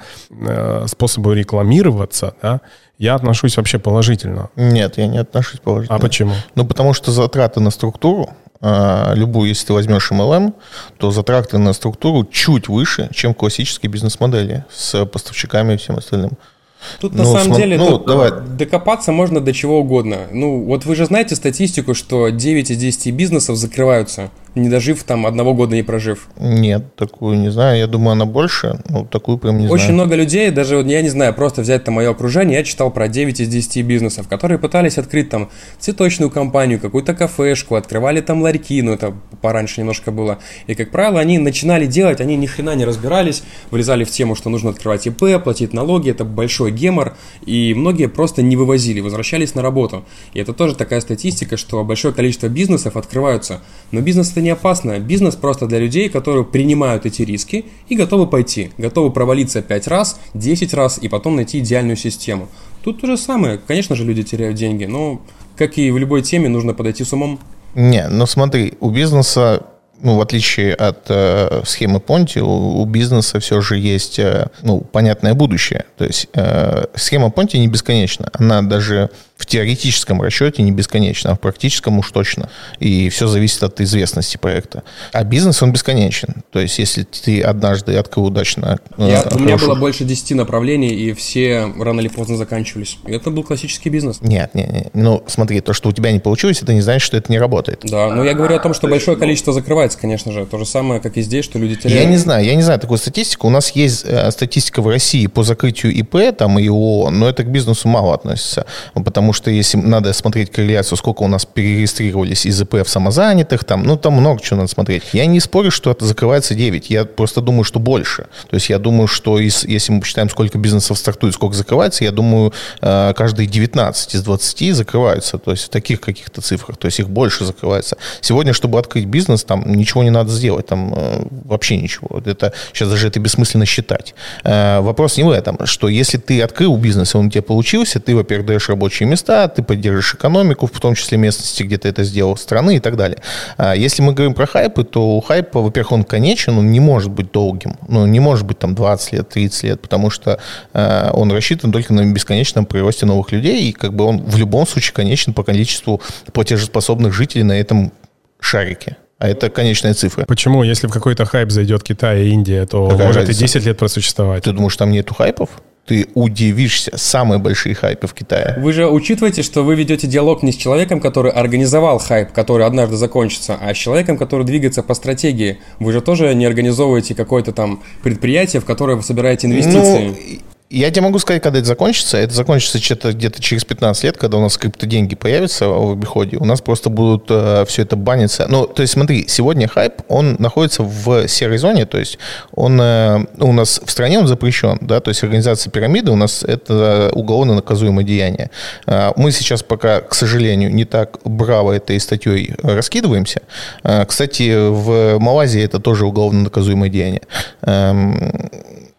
способу рекламироваться, да, я отношусь вообще положительно. Нет, я не отношусь положительно. А почему? Ну, потому что затраты на структуру, а, любую, если ты возьмешь MLM, то затраты на структуру чуть выше, чем классические бизнес-модели с поставщиками и всем остальным. Тут ну, на самом см... деле ну, давай. докопаться можно до чего угодно. Ну, вот вы же знаете статистику, что 9 из 10 бизнесов закрываются не дожив там одного года не прожив? Нет, такую не знаю. Я думаю, она больше. Ну, такую прям не Очень знаю. много людей, даже, я не знаю, просто взять там мое окружение, я читал про 9 из 10 бизнесов, которые пытались открыть там цветочную компанию, какую-то кафешку, открывали там ларьки, ну это пораньше немножко было. И, как правило, они начинали делать, они ни хрена не разбирались, влезали в тему, что нужно открывать ИП, платить налоги, это большой гемор, и многие просто не вывозили, возвращались на работу. И это тоже такая статистика, что большое количество бизнесов открываются, но бизнес это не опасно. Бизнес просто для людей, которые принимают эти риски и готовы пойти, готовы провалиться 5 раз, 10 раз и потом найти идеальную систему. Тут то же самое. Конечно же, люди теряют деньги, но, как и в любой теме, нужно подойти с умом. Не, ну смотри, у бизнеса ну, в отличие от э, схемы Понти, у, у бизнеса все же есть, э, ну, понятное будущее. То есть э, схема Понти не бесконечна. Она даже в теоретическом расчете не бесконечно, а в практическом уж точно. И все зависит от известности проекта. А бизнес, он бесконечен. То есть, если ты однажды открыл удачно... Э, Я, у меня было больше 10 направлений, и все рано или поздно заканчивались. И это был классический бизнес. Нет, нет, нет. Ну, смотри, то, что у тебя не получилось, это не значит, что это не работает. Да, но я говорю о том, что большое количество закрывается, конечно же. То же самое, как и здесь, что люди теряют. Я не знаю, я не знаю такую статистику. У нас есть э, статистика в России по закрытию ИП там и ООО, но это к бизнесу мало относится. Потому что если надо смотреть корреляцию, сколько у нас перерегистрировались из ИП в самозанятых, там, ну, там много чего надо смотреть. Я не спорю, что это закрывается 9, я просто думаю, что больше. То есть я думаю, что из, если мы посчитаем, сколько бизнесов стартует, сколько закрывается, я думаю, э, каждые 19 из 20 закрываются, то есть в таких каких-то цифрах, то есть их больше закрывается. Сегодня, чтобы открыть бизнес, там ничего не надо сделать, там э, вообще ничего. Это, сейчас даже это бессмысленно считать. Э, вопрос не в этом, что если ты открыл бизнес, и он у тебя получился, ты, во-первых, даешь рабочие места, ты поддержишь экономику, в том числе местности, где ты это сделал, страны и так далее. А если мы говорим про хайпы, то у хайпа, во-первых, он конечен, он не может быть долгим. Ну, не может быть там 20 лет, 30 лет, потому что э, он рассчитан только на бесконечном приросте новых людей, и как бы он в любом случае конечен по количеству платежеспособных жителей на этом шарике. А это конечная цифра. Почему? Если в какой-то хайп зайдет Китай и Индия, то Какая может разница? и 10 лет просуществовать. Ты думаешь, там нету хайпов? ты удивишься. Самые большие хайпы в Китае. Вы же учитываете, что вы ведете диалог не с человеком, который организовал хайп, который однажды закончится, а с человеком, который двигается по стратегии. Вы же тоже не организовываете какое-то там предприятие, в которое вы собираете инвестиции. Ну, я тебе могу сказать, когда это закончится. Это закончится где-то, где-то через 15 лет, когда у нас криптоденьги появятся в обиходе. У нас просто будут э, все это баниться. Ну, то есть смотри, сегодня хайп, он находится в серой зоне, то есть он э, у нас в стране он запрещен, да, то есть организация пирамиды у нас это уголовно наказуемое деяние. Э, мы сейчас пока, к сожалению, не так браво этой статьей раскидываемся. Э, кстати, в Малайзии это тоже уголовно наказуемое деяние. Эм,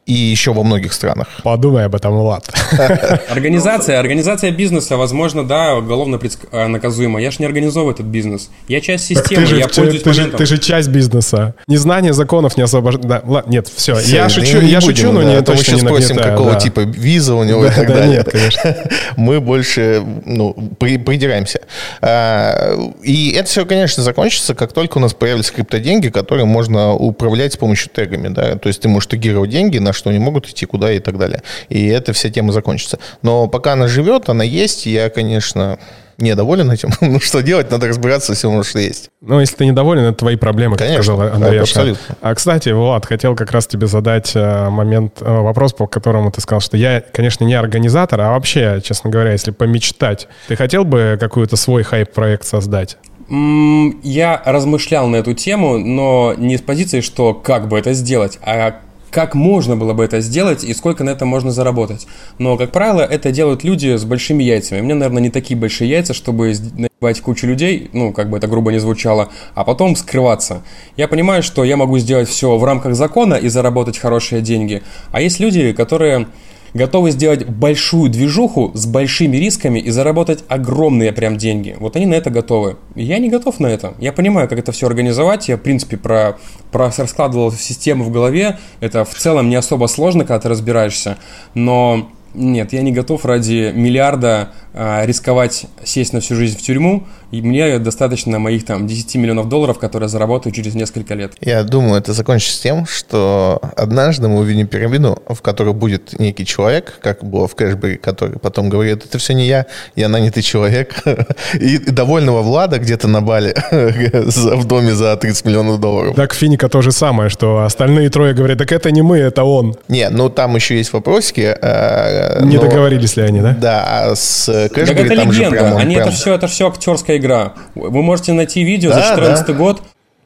и еще во многих странах. Подумай об этом, Влад. Организация, организация бизнеса, возможно, да, уголовно э, наказуема. Я же не организовываю этот бизнес. Я часть системы, ты же, я пользуюсь ты, же, ты же часть бизнеса. Незнание законов не освобождает. Да, нет, все. все я шучу, я будем, шучу, но да, не точно мы сейчас не спросим, какого да. типа виза у него да, и так да, далее. Нет, конечно. Мы больше ну, при, придираемся. А, и это все, конечно, закончится, как только у нас появятся криптоденьги, которые можно управлять с помощью тегами. Да? То есть ты можешь тегировать деньги на что они могут идти, куда и так далее. И эта вся тема закончится. Но пока она живет, она есть, я, конечно, недоволен этим, ну что делать, надо разбираться с тем, что есть. Ну, если ты недоволен, это твои проблемы, Конечно, как сказал Андрей. абсолютно. А, кстати, Влад, хотел как раз тебе задать э, момент, э, вопрос, по которому ты сказал, что я, конечно, не организатор, а вообще, честно говоря, если помечтать, ты хотел бы какой-то свой хайп-проект создать? Я размышлял на эту тему, но не с позиции, что как бы это сделать, а как можно было бы это сделать и сколько на это можно заработать. Но, как правило, это делают люди с большими яйцами. У меня, наверное, не такие большие яйца, чтобы наебать кучу людей, ну, как бы это грубо не звучало, а потом скрываться. Я понимаю, что я могу сделать все в рамках закона и заработать хорошие деньги. А есть люди, которые готовы сделать большую движуху с большими рисками и заработать огромные прям деньги. Вот они на это готовы. Я не готов на это. Я понимаю, как это все организовать. Я, в принципе, про, про раскладывал систему в голове. Это в целом не особо сложно, когда ты разбираешься. Но нет, я не готов ради миллиарда а, рисковать сесть на всю жизнь в тюрьму, и мне достаточно моих там 10 миллионов долларов, которые я заработаю через несколько лет. Я думаю, это закончится тем, что однажды мы увидим пирамиду, в которой будет некий человек, как было в Кэшбэре, который потом говорит, это все не я, я нанятый человек, и довольного Влада где-то на Бали в доме за 30 миллионов долларов. Так Финика то же самое, что остальные трое говорят, так это не мы, это он. Не, ну там еще есть вопросики. Э, не договорились ли они, да? Да, а с это там легенда. Прям, Они прям... это все, это все актерская игра. Вы можете найти видео да, за 2014 да. год.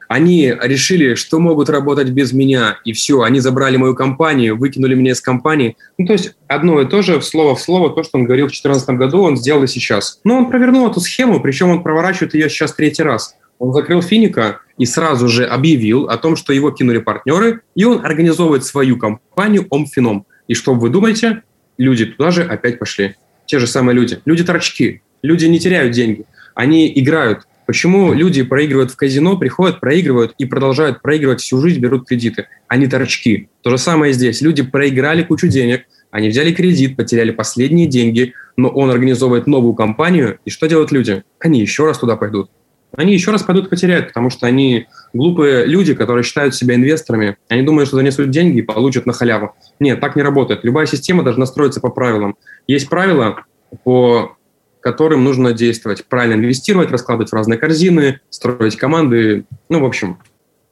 Они решили, что могут работать без меня, и все, они забрали мою компанию, выкинули меня из компании. Ну, то есть одно и то же, слово в слово, то, что он говорил в 2014 году, он сделал и сейчас. Но он провернул эту схему, причем он проворачивает ее сейчас третий раз. Он закрыл Финика и сразу же объявил о том, что его кинули партнеры, и он организовывает свою компанию Омфином. И что вы думаете? Люди туда же опять пошли те же самые люди. Люди торчки. Люди не теряют деньги. Они играют. Почему люди проигрывают в казино, приходят, проигрывают и продолжают проигрывать всю жизнь, берут кредиты? Они торчки. То же самое здесь. Люди проиграли кучу денег, они взяли кредит, потеряли последние деньги, но он организовывает новую компанию, и что делают люди? Они еще раз туда пойдут. Они еще раз пойдут потеряют, потому что они глупые люди, которые считают себя инвесторами. Они думают, что занесут деньги и получат на халяву. Нет, так не работает. Любая система должна строиться по правилам. Есть правила, по которым нужно действовать. Правильно инвестировать, раскладывать в разные корзины, строить команды. Ну, в общем,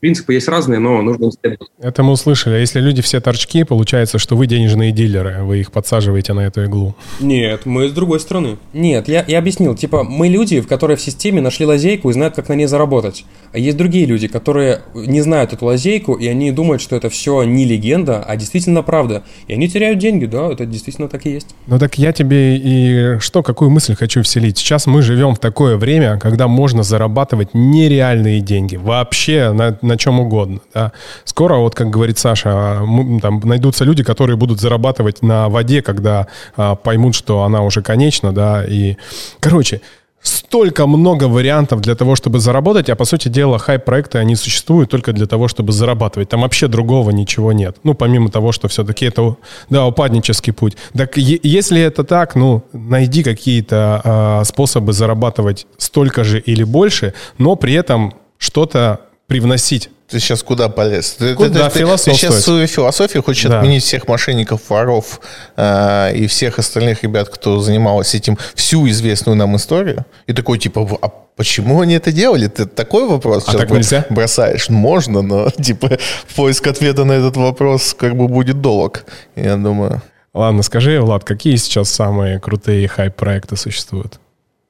принципы есть разные, но нужно исследовать. Это мы услышали. А если люди все торчки, получается, что вы денежные дилеры, вы их подсаживаете на эту иглу. Нет, мы с другой стороны. Нет, я, я объяснил. Типа, мы люди, в которые в системе нашли лазейку и знают, как на ней заработать. А есть другие люди, которые не знают эту лазейку, и они думают, что это все не легенда, а действительно правда. И они теряют деньги, да, это действительно так и есть. Ну так я тебе и что, какую мысль хочу вселить? Сейчас мы живем в такое время, когда можно зарабатывать нереальные деньги. Вообще на, на чем угодно. Да. Скоро, вот как говорит Саша, там найдутся люди, которые будут зарабатывать на воде, когда а, поймут, что она уже конечна, да, и, короче, столько много вариантов для того, чтобы заработать, а по сути дела хайп-проекты, они существуют только для того, чтобы зарабатывать. Там вообще другого ничего нет. Ну, помимо того, что все-таки это, да, упаднический путь. Так если это так, ну, найди какие-то э, способы зарабатывать столько же или больше, но при этом что-то привносить. Ты сейчас куда полез? Ты, куда ты, ты, ты сейчас свою философию хочешь да. отменить всех мошенников, воров э, и всех остальных ребят, кто занимался этим, всю известную нам историю. И такой типа, а почему они это делали? Ты такой вопрос а так нельзя? бросаешь? Можно, но типа поиск ответа на этот вопрос как бы будет долг, я думаю. Ладно, скажи, Влад, какие сейчас самые крутые хайп-проекты существуют?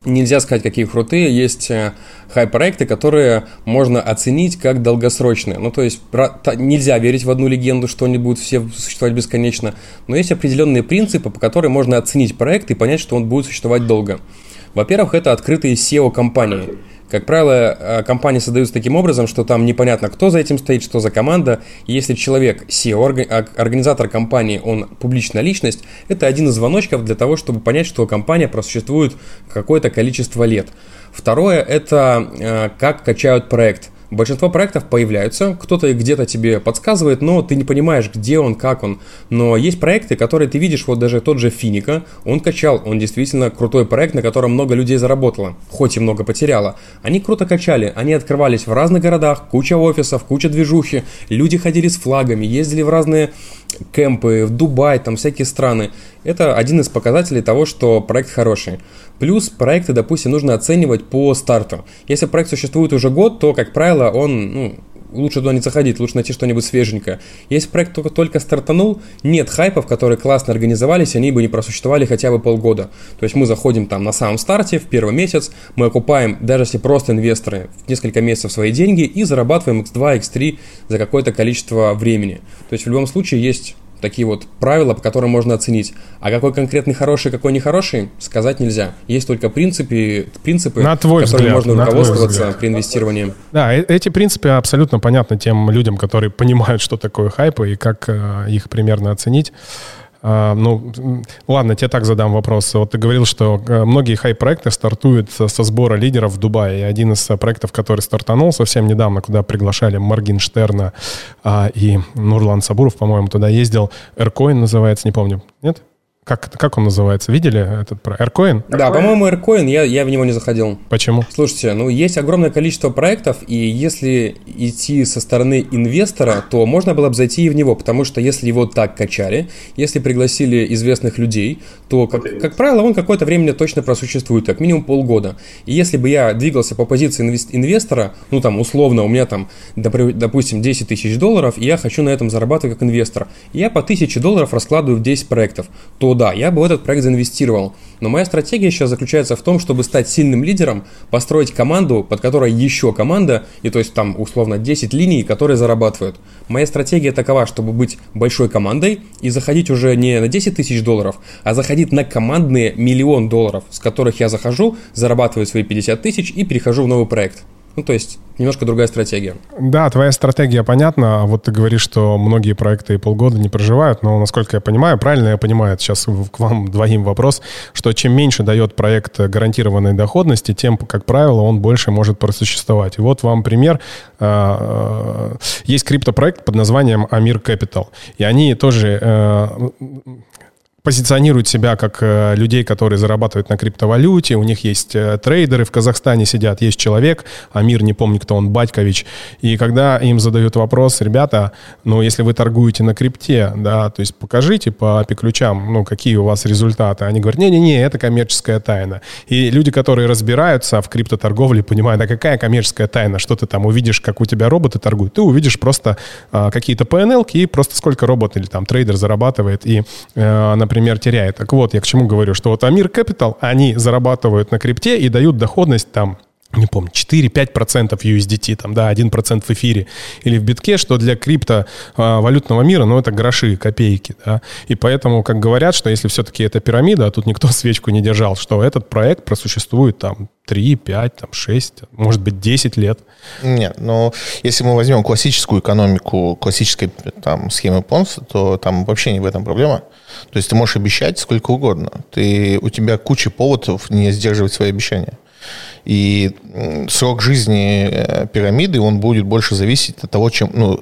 Нельзя сказать, какие крутые. Есть э, хай-проекты, которые можно оценить как долгосрочные. Ну, то есть нельзя верить в одну легенду, что они будут все существовать бесконечно. Но есть определенные принципы, по которым можно оценить проект и понять, что он будет существовать долго. Во-первых, это открытые SEO-компании. Как правило, э, компании создаются таким образом, что там непонятно, кто за этим стоит, что за команда. Если человек, SEO, а, организатор компании, он публичная личность, это один из звоночков для того, чтобы понять, что компания просуществует какое-то количество лет. Второе – это э, как качают проект – Большинство проектов появляются, кто-то где-то тебе подсказывает, но ты не понимаешь, где он, как он. Но есть проекты, которые ты видишь, вот даже тот же Финика, он качал, он действительно крутой проект, на котором много людей заработало, хоть и много потеряло. Они круто качали, они открывались в разных городах, куча офисов, куча движухи, люди ходили с флагами, ездили в разные кемпы, в Дубай, там всякие страны. Это один из показателей того, что проект хороший. Плюс проекты, допустим, нужно оценивать по старту. Если проект существует уже год, то, как правило, он ну, лучше туда не заходить, лучше найти что-нибудь свеженькое. Если проект только, только стартанул, нет хайпов, которые классно организовались, они бы не просуществовали хотя бы полгода. То есть мы заходим там на самом старте, в первый месяц, мы окупаем, даже если просто инвесторы, в несколько месяцев свои деньги и зарабатываем x2, x3 за какое-то количество времени. То есть в любом случае есть такие вот правила, по которым можно оценить. А какой конкретный хороший, какой нехороший, сказать нельзя. Есть только принципы, принципы на твой которыми взгляд, можно руководствоваться при инвестировании. Да, э, эти принципы абсолютно понятны тем людям, которые понимают, что такое хайпы и как э, их примерно оценить. А, ну, ладно, тебе так задам вопрос. Вот ты говорил, что э, многие хай-проекты стартуют со сбора лидеров в Дубае. И один из проектов, который стартанул совсем недавно, куда приглашали Моргенштерна а, и Нурлан Сабуров, по-моему, туда ездил. Aircoin называется, не помню. Нет? Как, как он называется? Видели этот про Aircoin? Да, по-моему, Aircoin, я, я в него не заходил. Почему? Слушайте, ну есть огромное количество проектов, и если идти со стороны инвестора, то можно было бы зайти и в него, потому что если его так качали, если пригласили известных людей, то, как, как правило, он какое-то время точно просуществует, как минимум полгода. И если бы я двигался по позиции инвестора, ну там условно у меня там, допустим, 10 тысяч долларов, и я хочу на этом зарабатывать как инвестор, и я по 1000 долларов раскладываю в 10 проектов, то да, я бы в этот проект заинвестировал. Но моя стратегия сейчас заключается в том, чтобы стать сильным лидером, построить команду, под которой еще команда, и то есть там условно 10 линий, которые зарабатывают. Моя стратегия такова, чтобы быть большой командой и заходить уже не на 10 тысяч долларов, а заходить на командные миллион долларов, с которых я захожу, зарабатываю свои 50 тысяч и перехожу в новый проект. Ну, то есть немножко другая стратегия. Да, твоя стратегия понятна. Вот ты говоришь, что многие проекты полгода не проживают, но, насколько я понимаю, правильно я понимаю, сейчас к вам двоим вопрос, что чем меньше дает проект гарантированной доходности, тем, как правило, он больше может просуществовать. И вот вам пример. А, а, есть криптопроект под названием Амир Capital. И они тоже э, позиционируют себя как э, людей, которые зарабатывают на криптовалюте, у них есть э, трейдеры в Казахстане сидят, есть человек, Амир, не помню, кто он, Батькович, и когда им задают вопрос, ребята, ну, если вы торгуете на крипте, да, то есть покажите по API ключам, ну, какие у вас результаты, они говорят, не-не-не, это коммерческая тайна. И люди, которые разбираются в криптоторговле, понимают, а какая коммерческая тайна, что ты там увидишь, как у тебя роботы торгуют, ты увидишь просто а, какие-то PNL и просто сколько робот или там трейдер зарабатывает, и, а, например, теряет. Так вот, я к чему говорю, что вот Амир Capital, они зарабатывают на крипте и дают доходность там не помню, 4-5% USDT, там, да, 1% в эфире или в битке, что для крипто а, валютного мира, ну, это гроши, копейки, да. И поэтому, как говорят, что если все-таки это пирамида, а тут никто свечку не держал, что этот проект просуществует там 3, 5, там, 6, может быть, 10 лет. Нет, но если мы возьмем классическую экономику, классической там, схемы Понса, то там вообще не в этом проблема. То есть ты можешь обещать сколько угодно. Ты, у тебя куча поводов не сдерживать свои обещания. И срок жизни э, пирамиды, он будет больше зависеть от того, чем, ну,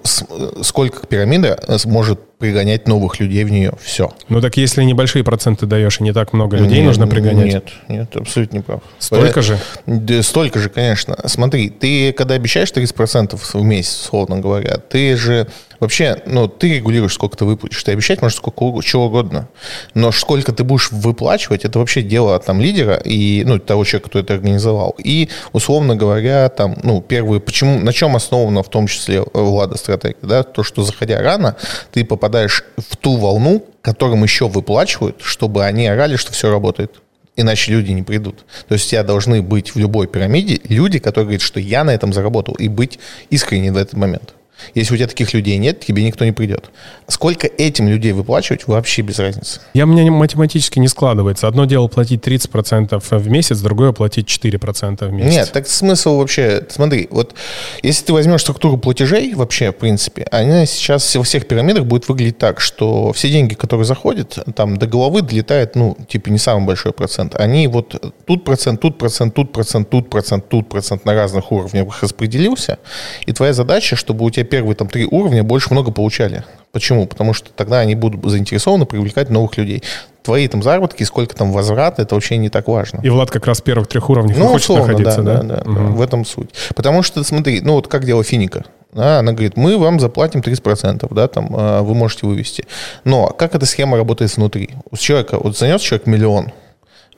сколько пирамида сможет пригонять новых людей в нее. Все. Ну так если небольшие проценты даешь, и не так много людей нет, нужно пригонять? Нет, нет, абсолютно не прав. Столько же? Да, столько же, конечно. Смотри, ты когда обещаешь 30% в месяц, условно говоря, ты же вообще, ну, ты регулируешь, сколько ты выплатишь. Ты обещать можешь сколько чего угодно. Но сколько ты будешь выплачивать, это вообще дело там лидера и, ну, того человека, кто это организовал. И, условно говоря, там, ну, первые, почему, на чем основана в том числе Влада стратегия, да, то, что заходя рано, ты попадаешь в ту волну, которым еще выплачивают, чтобы они орали, что все работает. Иначе люди не придут. То есть у тебя должны быть в любой пирамиде люди, которые говорят, что я на этом заработал, и быть искренне в этот момент. Если у тебя таких людей нет, тебе никто не придет. Сколько этим людей выплачивать, вообще без разницы. Я, у меня математически не складывается. Одно дело платить 30% в месяц, другое платить 4% в месяц. Нет, так смысл вообще... Смотри, вот если ты возьмешь структуру платежей вообще, в принципе, она сейчас во всех пирамидах будет выглядеть так, что все деньги, которые заходят, там до головы долетает, ну, типа не самый большой процент. Они вот тут процент, тут процент, тут процент, тут процент, тут процент на разных уровнях распределился. И твоя задача, чтобы у тебя первые там три уровня больше много получали. Почему? Потому что тогда они будут заинтересованы привлекать новых людей. Твои там заработки, сколько там возврат, это вообще не так важно. И Влад как раз первых трех уровней ну, хочет условно, находиться, да? Да, да, угу. в этом суть. Потому что, смотри, ну вот как дело Финика. Да, она говорит, мы вам заплатим 30%, да, там, а, вы можете вывести. Но как эта схема работает внутри? У человека, вот занес человек миллион,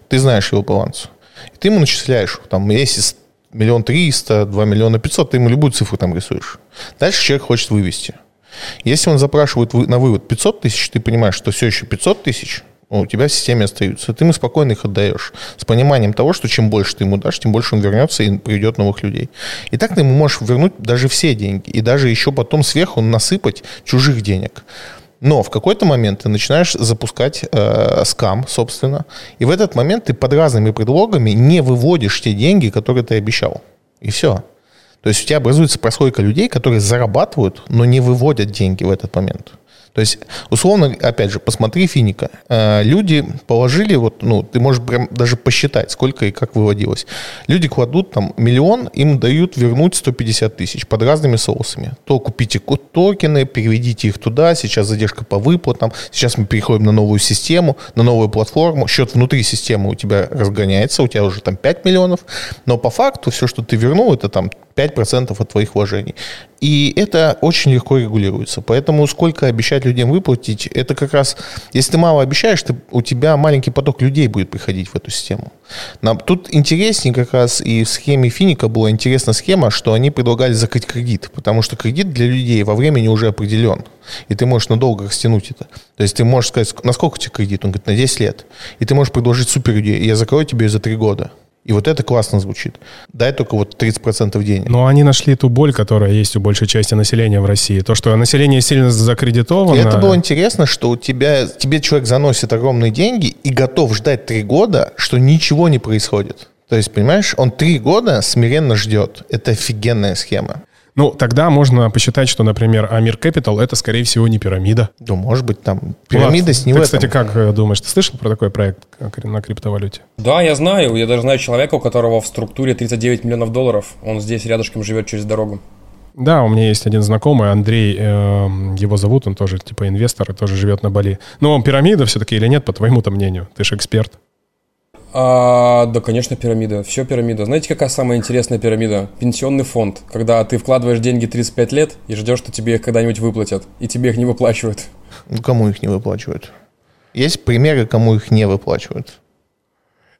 ты знаешь его баланс. И ты ему начисляешь, там, если миллион триста, два миллиона пятьсот, ты ему любую цифру там рисуешь. Дальше человек хочет вывести. Если он запрашивает на вывод 500 тысяч, ты понимаешь, что все еще 500 тысяч, у тебя в системе остаются. Ты ему спокойно их отдаешь. С пониманием того, что чем больше ты ему дашь, тем больше он вернется и приведет новых людей. И так ты ему можешь вернуть даже все деньги. И даже еще потом сверху насыпать чужих денег. Но в какой-то момент ты начинаешь запускать э, скам, собственно, и в этот момент ты под разными предлогами не выводишь те деньги, которые ты обещал. И все. То есть у тебя образуется прослойка людей, которые зарабатывают, но не выводят деньги в этот момент. То есть, условно, опять же, посмотри финика. Э, люди положили, вот, ну, ты можешь прям даже посчитать, сколько и как выводилось. Люди кладут там миллион, им дают вернуть 150 тысяч под разными соусами. То купите токены, переведите их туда, сейчас задержка по выплатам, сейчас мы переходим на новую систему, на новую платформу, счет внутри системы у тебя разгоняется, у тебя уже там 5 миллионов, но по факту все, что ты вернул, это там 5% от твоих вложений. И это очень легко регулируется. Поэтому сколько обещать людям выплатить, это как раз, если ты мало обещаешь, ты, у тебя маленький поток людей будет приходить в эту систему. Нам, тут интереснее как раз и в схеме Финика была интересна схема, что они предлагали закрыть кредит, потому что кредит для людей во времени уже определен. И ты можешь надолго растянуть это. То есть ты можешь сказать, насколько тебе кредит? Он говорит, на 10 лет. И ты можешь предложить супер идею, я закрою тебе за 3 года. И вот это классно звучит. Дай только вот 30% денег. Но они нашли ту боль, которая есть у большей части населения в России. То, что население сильно закредитовано. И это было интересно, что у тебя, тебе человек заносит огромные деньги и готов ждать три года, что ничего не происходит. То есть, понимаешь, он три года смиренно ждет. Это офигенная схема. Ну, тогда можно посчитать, что, например, Амир Capital это, скорее всего, не пирамида. Ну, может быть, там пирамида Влад, с не Ты, кстати, этом. как э, думаешь, ты слышал про такой проект на криптовалюте? Да, я знаю. Я даже знаю человека, у которого в структуре 39 миллионов долларов. Он здесь рядышком живет через дорогу. Да, у меня есть один знакомый, Андрей, э, его зовут, он тоже типа инвестор и тоже живет на Бали. Но он пирамида все-таки или нет, по твоему-то мнению? Ты же эксперт. А, да, конечно, пирамида. Все пирамида. Знаете, какая самая интересная пирамида? Пенсионный фонд. Когда ты вкладываешь деньги 35 лет и ждешь, что тебе их когда-нибудь выплатят. И тебе их не выплачивают. Ну, кому их не выплачивают? Есть примеры, кому их не выплачивают.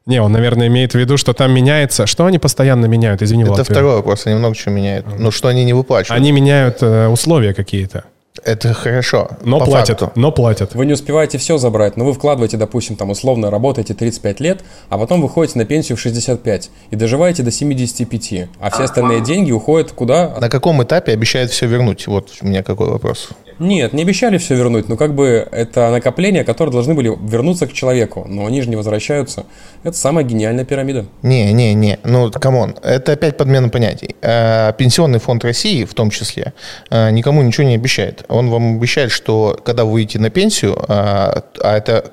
Не, он, наверное, имеет в виду, что там меняется. Что они постоянно меняют? Извини, Это ты- второй вопрос, они много чего меняют. Но что они не выплачивают? Они меняют э, условия какие-то. Это хорошо. Но по платят. факту. Но платят. Вы не успеваете все забрать, но вы вкладываете, допустим, там условно работаете 35 лет, а потом выходите на пенсию в 65 и доживаете до 75, а все остальные деньги уходят куда? На каком этапе обещают все вернуть? Вот у меня какой вопрос. Нет, не обещали все вернуть, но как бы это накопления, которые должны были вернуться к человеку, но они же не возвращаются. Это самая гениальная пирамида. Не, не, не. Ну, come on. Это опять подмена понятий. Э, Пенсионный фонд России, в том числе, э, никому ничего не обещает. Он вам обещает, что когда вы выйдете на пенсию, э, а это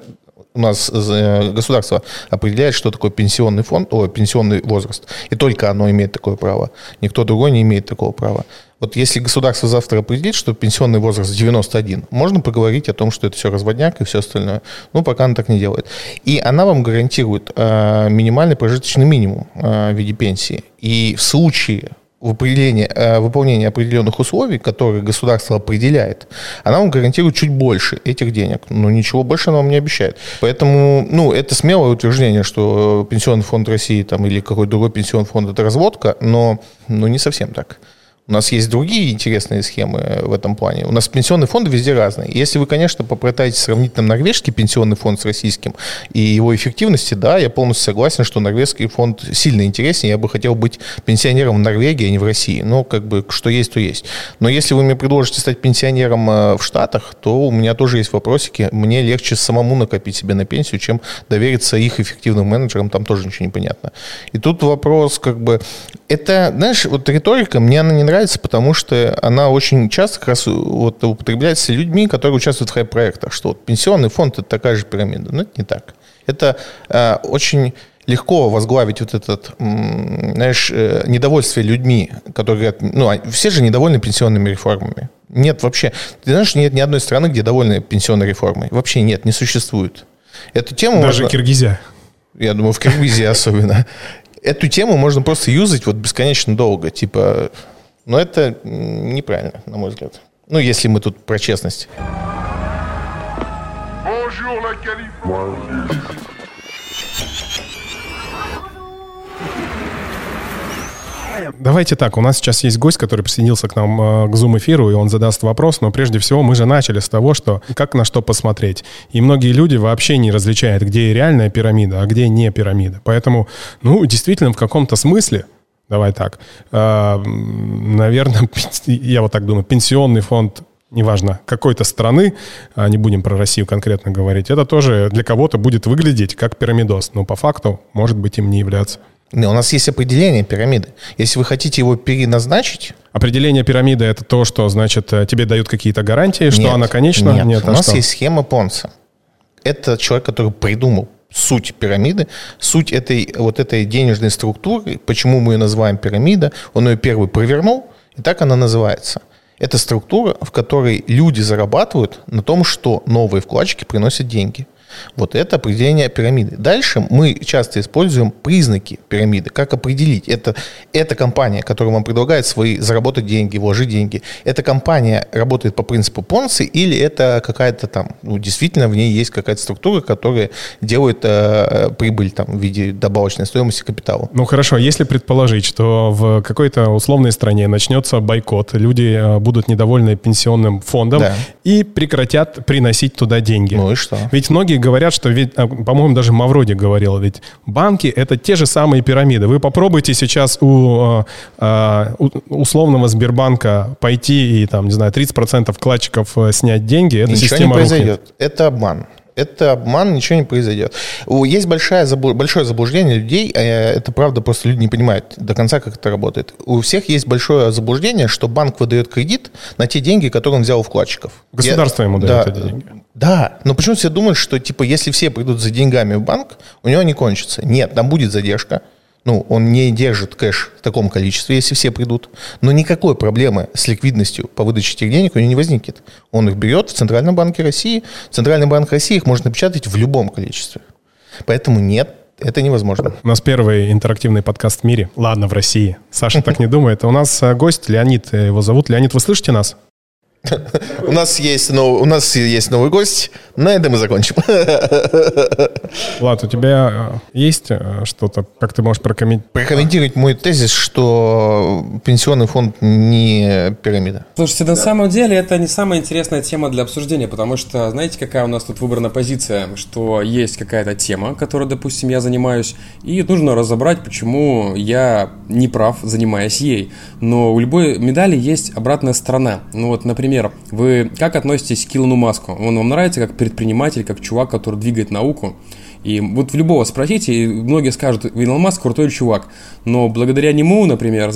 у нас э, государство определяет, что такое пенсионный фонд, о, пенсионный возраст. И только оно имеет такое право. Никто другой не имеет такого права. Вот если государство завтра определит, что пенсионный возраст 91, можно поговорить о том, что это все разводняк и все остальное. Ну, пока она так не делает. И она вам гарантирует э, минимальный прожиточный минимум э, в виде пенсии. И в случае в определении, э, определенных условий, которые государство определяет, она вам гарантирует чуть больше этих денег. Но ничего больше она вам не обещает. Поэтому, ну, это смелое утверждение, что Пенсионный фонд России там, или какой-то другой пенсионный фонд – это разводка, но ну, не совсем так. У нас есть другие интересные схемы в этом плане. У нас пенсионные фонды везде разные. Если вы, конечно, попытаетесь сравнить там норвежский пенсионный фонд с российским и его эффективности, да, я полностью согласен, что норвежский фонд сильно интереснее. Я бы хотел быть пенсионером в Норвегии, а не в России. Но как бы что есть, то есть. Но если вы мне предложите стать пенсионером э, в Штатах, то у меня тоже есть вопросики. Мне легче самому накопить себе на пенсию, чем довериться их эффективным менеджерам. Там тоже ничего не понятно. И тут вопрос как бы... Это, знаешь, вот риторика, мне она не нравится, потому что она очень часто как раз вот употребляется людьми, которые участвуют в хайп-проектах, что вот пенсионный фонд – это такая же пирамида. Но это не так. Это э, очень легко возглавить вот этот, знаешь, э, недовольствие людьми, которые говорят, ну, а все же недовольны пенсионными реформами. Нет вообще. Ты знаешь, нет ни одной страны, где довольны пенсионной реформой. Вообще нет, не существует. Эту тему Даже можно- Киргизия. я думаю, в Киргизии особенно. Эту тему можно просто юзать вот бесконечно долго. Типа, но это неправильно, на мой взгляд. Ну, если мы тут про честность. Давайте так, у нас сейчас есть гость, который присоединился к нам э, к Zoom-эфиру, и он задаст вопрос, но прежде всего мы же начали с того, что как на что посмотреть. И многие люди вообще не различают, где реальная пирамида, а где не пирамида. Поэтому, ну, действительно, в каком-то смысле – давай так, э, наверное, я вот так думаю, пенсионный фонд неважно, какой-то страны, а не будем про Россию конкретно говорить, это тоже для кого-то будет выглядеть как пирамидос, но по факту может быть им не являться. У нас есть определение пирамиды. Если вы хотите его переназначить... Определение пирамиды – это то, что, значит, э, тебе дают какие-то гарантии, что нет, она конечна? Нет, нет а у нас что? есть схема Понца. Это человек, который придумал суть пирамиды, суть этой, вот этой денежной структуры, почему мы ее называем пирамида, он ее первый провернул, и так она называется. Это структура, в которой люди зарабатывают на том, что новые вкладчики приносят деньги – вот это определение пирамиды. Дальше мы часто используем признаки пирамиды. Как определить? Это, это компания, которая вам предлагает свои заработать деньги, вложить деньги. Эта компания работает по принципу Понси или это какая-то там, ну, действительно в ней есть какая-то структура, которая делает э, прибыль там в виде добавочной стоимости капитала. Ну хорошо, если предположить, что в какой-то условной стране начнется бойкот, люди э, будут недовольны пенсионным фондом да. и прекратят приносить туда деньги. Ну и что? Ведь многие говорят, что ведь, а, по-моему, даже Мавроди говорил, ведь банки — это те же самые пирамиды. Вы попробуйте сейчас у, а, а, у условного Сбербанка пойти и, там, не знаю, 30% вкладчиков э, снять деньги, эта Ничего система не произойдет. Рухнет. Это обман это обман, ничего не произойдет. Есть большое, большое заблуждение людей, э, это правда, просто люди не понимают до конца, как это работает. У всех есть большое заблуждение, что банк выдает кредит на те деньги, которые он взял у вкладчиков. Государство Я, ему дает да, эти деньги. Да, но почему все думают, что типа если все придут за деньгами в банк, у него не кончится? Нет, там будет задержка ну, он не держит кэш в таком количестве, если все придут. Но никакой проблемы с ликвидностью по выдаче этих денег у него не возникнет. Он их берет в Центральном банке России. Центральный банк России их может напечатать в любом количестве. Поэтому нет, это невозможно. У нас первый интерактивный подкаст в мире. Ладно, в России. Саша так не думает. У нас э, гость Леонид, э, его зовут. Леонид, вы слышите нас? У нас есть новый, у нас есть новый гость. На этом мы закончим. Влад, у тебя э, есть э, что-то, как ты можешь прокомментировать? Прокомментировать мой тезис, что пенсионный фонд не пирамида. Слушайте, на самом деле это не самая интересная тема для обсуждения, потому что, знаете, какая у нас тут выбрана позиция, что есть какая-то тема, которой, допустим, я занимаюсь, и нужно разобрать, почему я не прав, занимаясь ей. Но у любой медали есть обратная сторона. Ну вот, например, Например, вы как относитесь к Илону Маску? Он вам нравится как предприниматель, как чувак, который двигает науку? И вот в любого спросите, и многие скажут, Илон Маск крутой чувак. Но благодаря нему, например,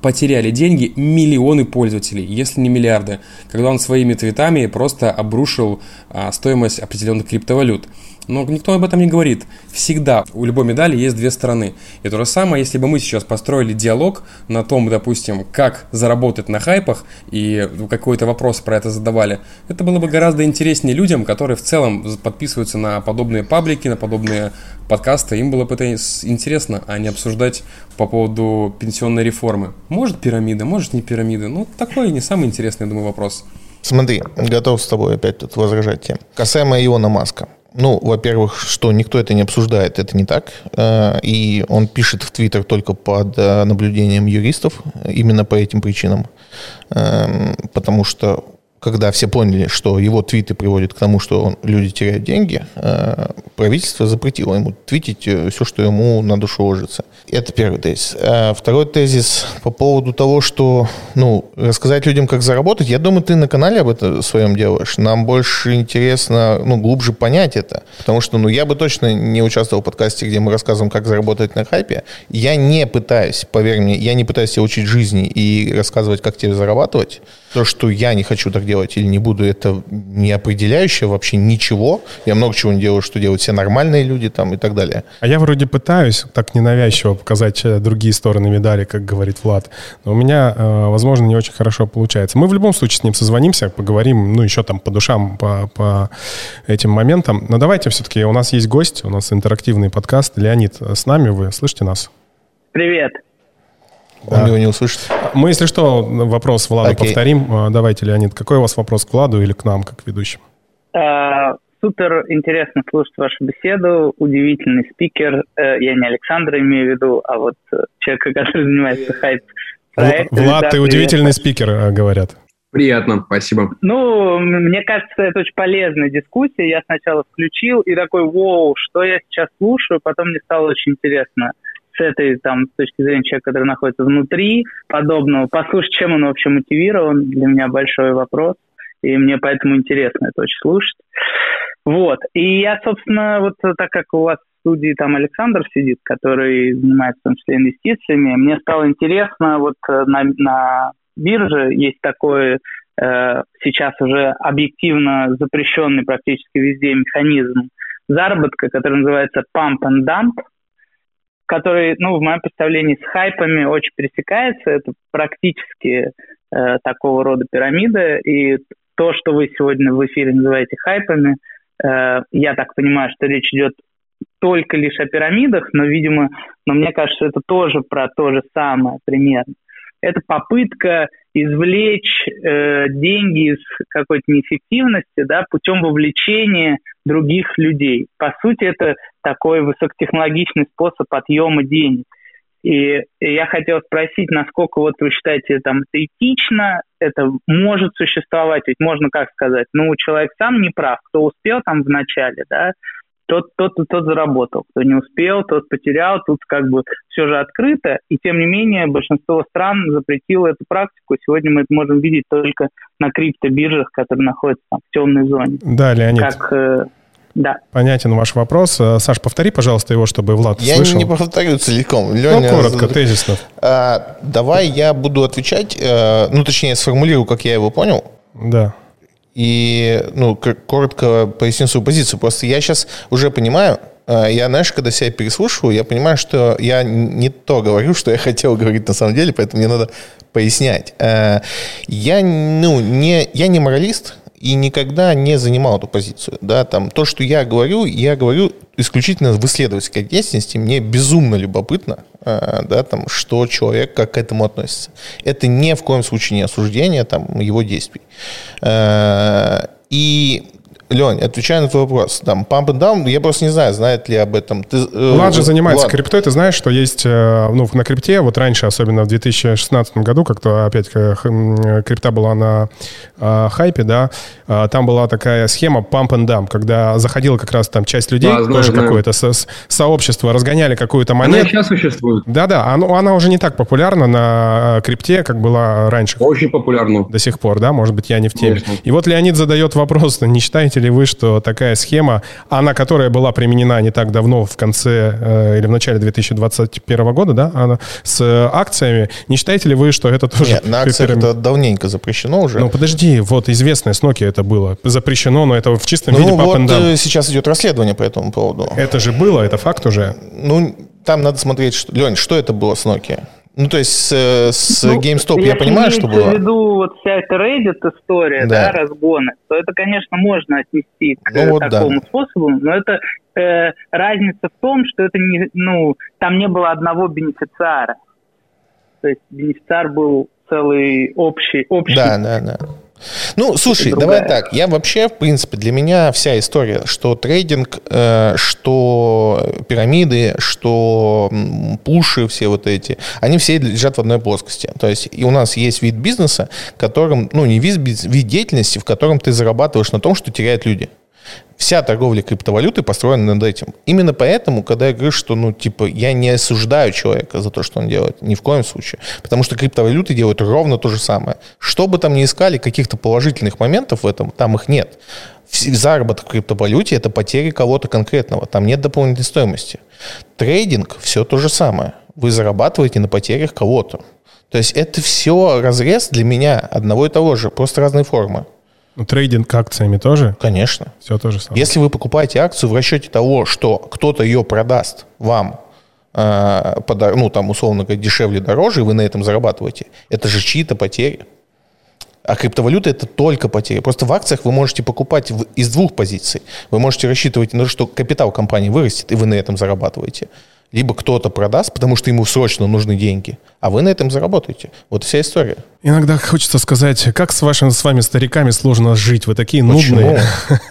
потеряли деньги миллионы пользователей, если не миллиарды, когда он своими твитами просто обрушил а, стоимость определенных криптовалют. Но никто об этом не говорит. Всегда у любой медали есть две стороны. И то же самое, если бы мы сейчас построили диалог на том, допустим, как заработать на хайпах, и какой-то вопрос про это задавали, это было бы гораздо интереснее людям, которые в целом подписываются на подобные паблики, на подобные подкасты. Им было бы это интересно, а не обсуждать по поводу пенсионной реформы. Может пирамида, может не пирамида. Ну, такой не самый интересный, я думаю, вопрос. Смотри, готов с тобой опять тут возражать тем. Касаемо Иона Маска. Ну, во-первых, что никто это не обсуждает, это не так. Э, и он пишет в Твиттер только под э, наблюдением юристов, именно по этим причинам. Эм, потому что когда все поняли, что его твиты приводят к тому, что он, люди теряют деньги, э, правительство запретило ему твитить э, все, что ему на душу ложится. Это первый тезис. А второй тезис по поводу того, что ну, рассказать людям, как заработать. Я думаю, ты на канале об этом своем делаешь. Нам больше интересно ну, глубже понять это. Потому что ну, я бы точно не участвовал в подкасте, где мы рассказываем, как заработать на хайпе. Я не пытаюсь, поверь мне, я не пытаюсь тебя учить жизни и рассказывать, как тебе зарабатывать. То, что я не хочу так делать или не буду, это не определяющее вообще ничего. Я много чего не делаю, что делают все нормальные люди там и так далее. А я вроде пытаюсь так ненавязчиво показать э, другие стороны медали, как говорит Влад. Но у меня, э, возможно, не очень хорошо получается. Мы в любом случае с ним созвонимся, поговорим, ну, еще там по душам, по, по этим моментам. Но давайте все-таки, у нас есть гость, у нас интерактивный подкаст. Леонид с нами, вы слышите нас? Привет. Он да. его не услышит. Мы, если что, вопрос Владу Окей. повторим. А, давайте, Леонид, какой у вас вопрос к Владу или к нам, как ведущим? А, супер интересно слушать вашу беседу. Удивительный спикер. Э, я не Александра имею в виду, а вот э, человека, который занимается хайп проектом. Влад, да, ты удивительный спикер, э, говорят. Приятно, спасибо. Ну, мне кажется, это очень полезная дискуссия. Я сначала включил и такой, вау, что я сейчас слушаю, потом мне стало очень интересно с этой, там, с точки зрения человека, который находится внутри подобного, послушать, чем он вообще мотивирован, для меня большой вопрос и мне поэтому интересно это очень слушать. Вот. И я, собственно, вот так как у вас в студии там Александр сидит, который занимается в том числе инвестициями, мне стало интересно, вот э, на, на бирже есть такой э, сейчас уже объективно запрещенный практически везде механизм заработка, который называется pump and dump, который, ну, в моем представлении с хайпами очень пересекается. Это практически э, такого рода пирамида. И то, что вы сегодня в эфире называете хайпами, э, я так понимаю, что речь идет только лишь о пирамидах, но, видимо, но мне кажется, это тоже про то же самое примерно. Это попытка извлечь э, деньги из какой-то неэффективности да, путем вовлечения других людей. По сути, это такой высокотехнологичный способ отъема денег. И, я хотел спросить, насколько вот вы считаете, там, это этично, это может существовать, ведь можно как сказать, ну, человек сам не прав, кто успел там в начале, да, тот, тот, тот заработал, кто не успел, тот потерял, тут как бы все же открыто, и тем не менее большинство стран запретило эту практику, сегодня мы это можем видеть только на криптобиржах, которые находятся там, в темной зоне. Да, Леонид. Как, э, да. Понятен ваш вопрос. Э, Саш, повтори, пожалуйста, его, чтобы Влад я слышал. Я не повторю целиком. Леня, ну, коротко, тезисно. А, давай я буду отвечать, ну, точнее, сформулирую, как я его понял. Да. И, ну, коротко поясню свою позицию. Просто я сейчас уже понимаю, а, я, знаешь, когда себя переслушиваю, я понимаю, что я не то говорю, что я хотел говорить на самом деле, поэтому мне надо пояснять. Я, ну, не, я не моралист, и никогда не занимал эту позицию. Да, там, то, что я говорю, я говорю исключительно в исследовательской деятельности. Мне безумно любопытно, э, да, там, что человек как к этому относится. Это ни в коем случае не осуждение там, его действий. Э, и Лень, отвечая на твой вопрос, там, pump and down, я просто не знаю, знает ли об этом. Ты, э, Влад же занимается Влад. криптой, ты знаешь, что есть, э, ну, на крипте, вот раньше, особенно в 2016 году, как-то опять крипта была на э, хайпе, да, э, там была такая схема pump and dump, когда заходила как раз там часть людей, да, тоже какое-то со сообщество, разгоняли какую-то монету. Она сейчас существует. Да-да, она, она уже не так популярна на э, крипте, как была раньше. Очень популярна. До сих пор, да, может быть, я не в теме. Конечно. И вот Леонид задает вопрос, не считаете Считаете ли вы, что такая схема, она, которая была применена не так давно, в конце э, или в начале 2021 года, да, она с акциями, не считаете ли вы, что это тоже... Нет, на акциях это давненько запрещено уже. Ну, подожди, вот известное с Nokia это было. Запрещено, но это в чистом ну, виде вот э, сейчас идет расследование по этому поводу. Это же было, это факт уже. Ну, там надо смотреть, что... Лень, что это было с Nokia? Ну, то есть с, с ну, GameStop я понимаю, что было. Если виду вот вся эта Reddit история, да. да, разгоны, то это, конечно, можно отнести к ну, вот такому да. способу, но это э, разница в том, что это не, ну, там не было одного бенефициара. То есть бенефициар был целый общий, общий. Да, да, да. Ну, слушай, давай так. Я вообще, в принципе, для меня вся история, что трейдинг, э, что пирамиды, что пуши все вот эти, они все лежат в одной плоскости. То есть и у нас есть вид бизнеса, которым, ну, не вид, вид деятельности, в котором ты зарабатываешь на том, что теряют люди. Вся торговля криптовалютой построена над этим. Именно поэтому, когда я говорю, что, ну, типа, я не осуждаю человека за то, что он делает, ни в коем случае. Потому что криптовалюты делают ровно то же самое. Что бы там ни искали, каких-то положительных моментов в этом, там их нет. Заработок в криптовалюте – это потери кого-то конкретного. Там нет дополнительной стоимости. Трейдинг – все то же самое. Вы зарабатываете на потерях кого-то. То есть это все разрез для меня одного и того же, просто разные формы. Ну, трейдинг акциями тоже? Конечно. Все то же самое. Если вы покупаете акцию в расчете того, что кто-то ее продаст вам, э, подар, ну, там, условно говоря, дешевле, дороже, и вы на этом зарабатываете, это же чьи-то потери. А криптовалюта это только потери. Просто в акциях вы можете покупать в, из двух позиций. Вы можете рассчитывать на то, что капитал компании вырастет, и вы на этом зарабатываете либо кто-то продаст, потому что ему срочно нужны деньги, а вы на этом заработаете. Вот вся история. Иногда хочется сказать, как с вашими с вами стариками сложно жить, вы такие Почему? нудные.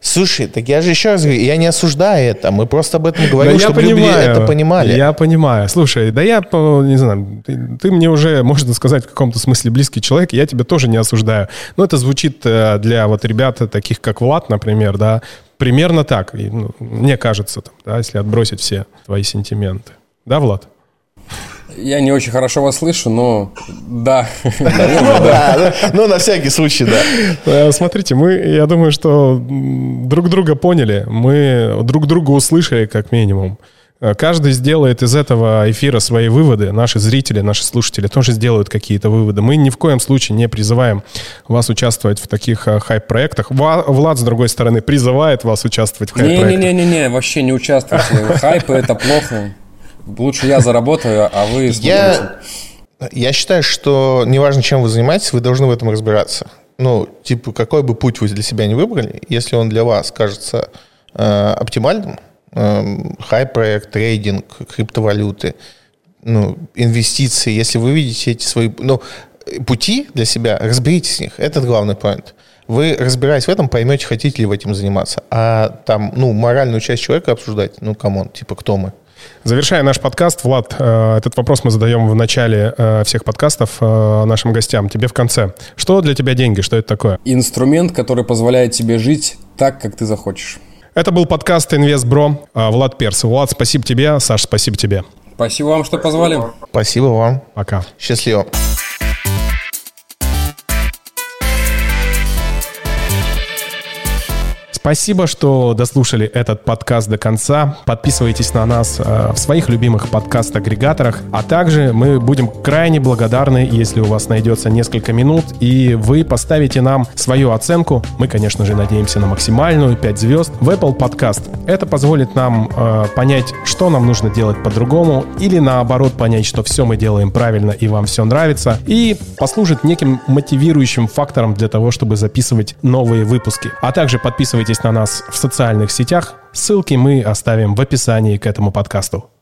Слушай, так я же еще раз говорю, я не осуждаю это, мы просто об этом говорим, Да чтобы я люди это понимали. Я понимаю. Слушай, да я, не знаю, ты, ты мне уже, можно сказать, в каком-то смысле близкий человек, я тебя тоже не осуждаю. Но это звучит э, для вот ребят таких, как Влад, например, да, примерно так, И, ну, мне кажется, там, да, если отбросить все твои сентименты. Да, Влад? Я не очень хорошо вас слышу, но да, ну, ну, на всякий случай, да. Э, Смотрите, мы, я думаю, что друг друга поняли, мы друг друга услышали как минимум. Э, Каждый сделает из этого эфира свои выводы. Наши зрители, наши слушатели тоже сделают какие-то выводы. Мы ни в коем случае не призываем вас участвовать в таких э, хайп-проектах. Влад, с другой стороны, призывает вас участвовать в хайп-проектах. Не-не-не-не, вообще не участвуйте. Хайпы это плохо. Лучше я заработаю, а вы. Я, я считаю, что неважно, чем вы занимаетесь, вы должны в этом разбираться. Ну, типа, какой бы путь вы для себя не выбрали, если он для вас кажется э, оптимальным, э, хай-проект, трейдинг, криптовалюты, ну, инвестиции, если вы видите эти свои ну, пути для себя, разберитесь в них. Это главный point. Вы, разбираясь в этом, поймете, хотите ли вы этим заниматься. А там, ну, моральную часть человека обсуждать, ну, come on, типа, кто мы? Завершая наш подкаст, Влад, э, этот вопрос мы задаем в начале э, всех подкастов э, нашим гостям. Тебе в конце. Что для тебя деньги? Что это такое? Инструмент, который позволяет тебе жить так, как ты захочешь. Это был подкаст «Инвестбро». А, Влад Перс. Влад, спасибо тебе. Саш, спасибо тебе. Спасибо вам, что позвали. Спасибо вам. Пока. Счастливо. Спасибо, что дослушали этот подкаст до конца. Подписывайтесь на нас э, в своих любимых подкаст-агрегаторах. А также мы будем крайне благодарны, если у вас найдется несколько минут, и вы поставите нам свою оценку. Мы, конечно же, надеемся на максимальную 5 звезд в Apple Podcast. Это позволит нам э, понять, что нам нужно делать по-другому, или наоборот понять, что все мы делаем правильно и вам все нравится, и послужит неким мотивирующим фактором для того, чтобы записывать новые выпуски. А также подписывайтесь на нас в социальных сетях. Ссылки мы оставим в описании к этому подкасту.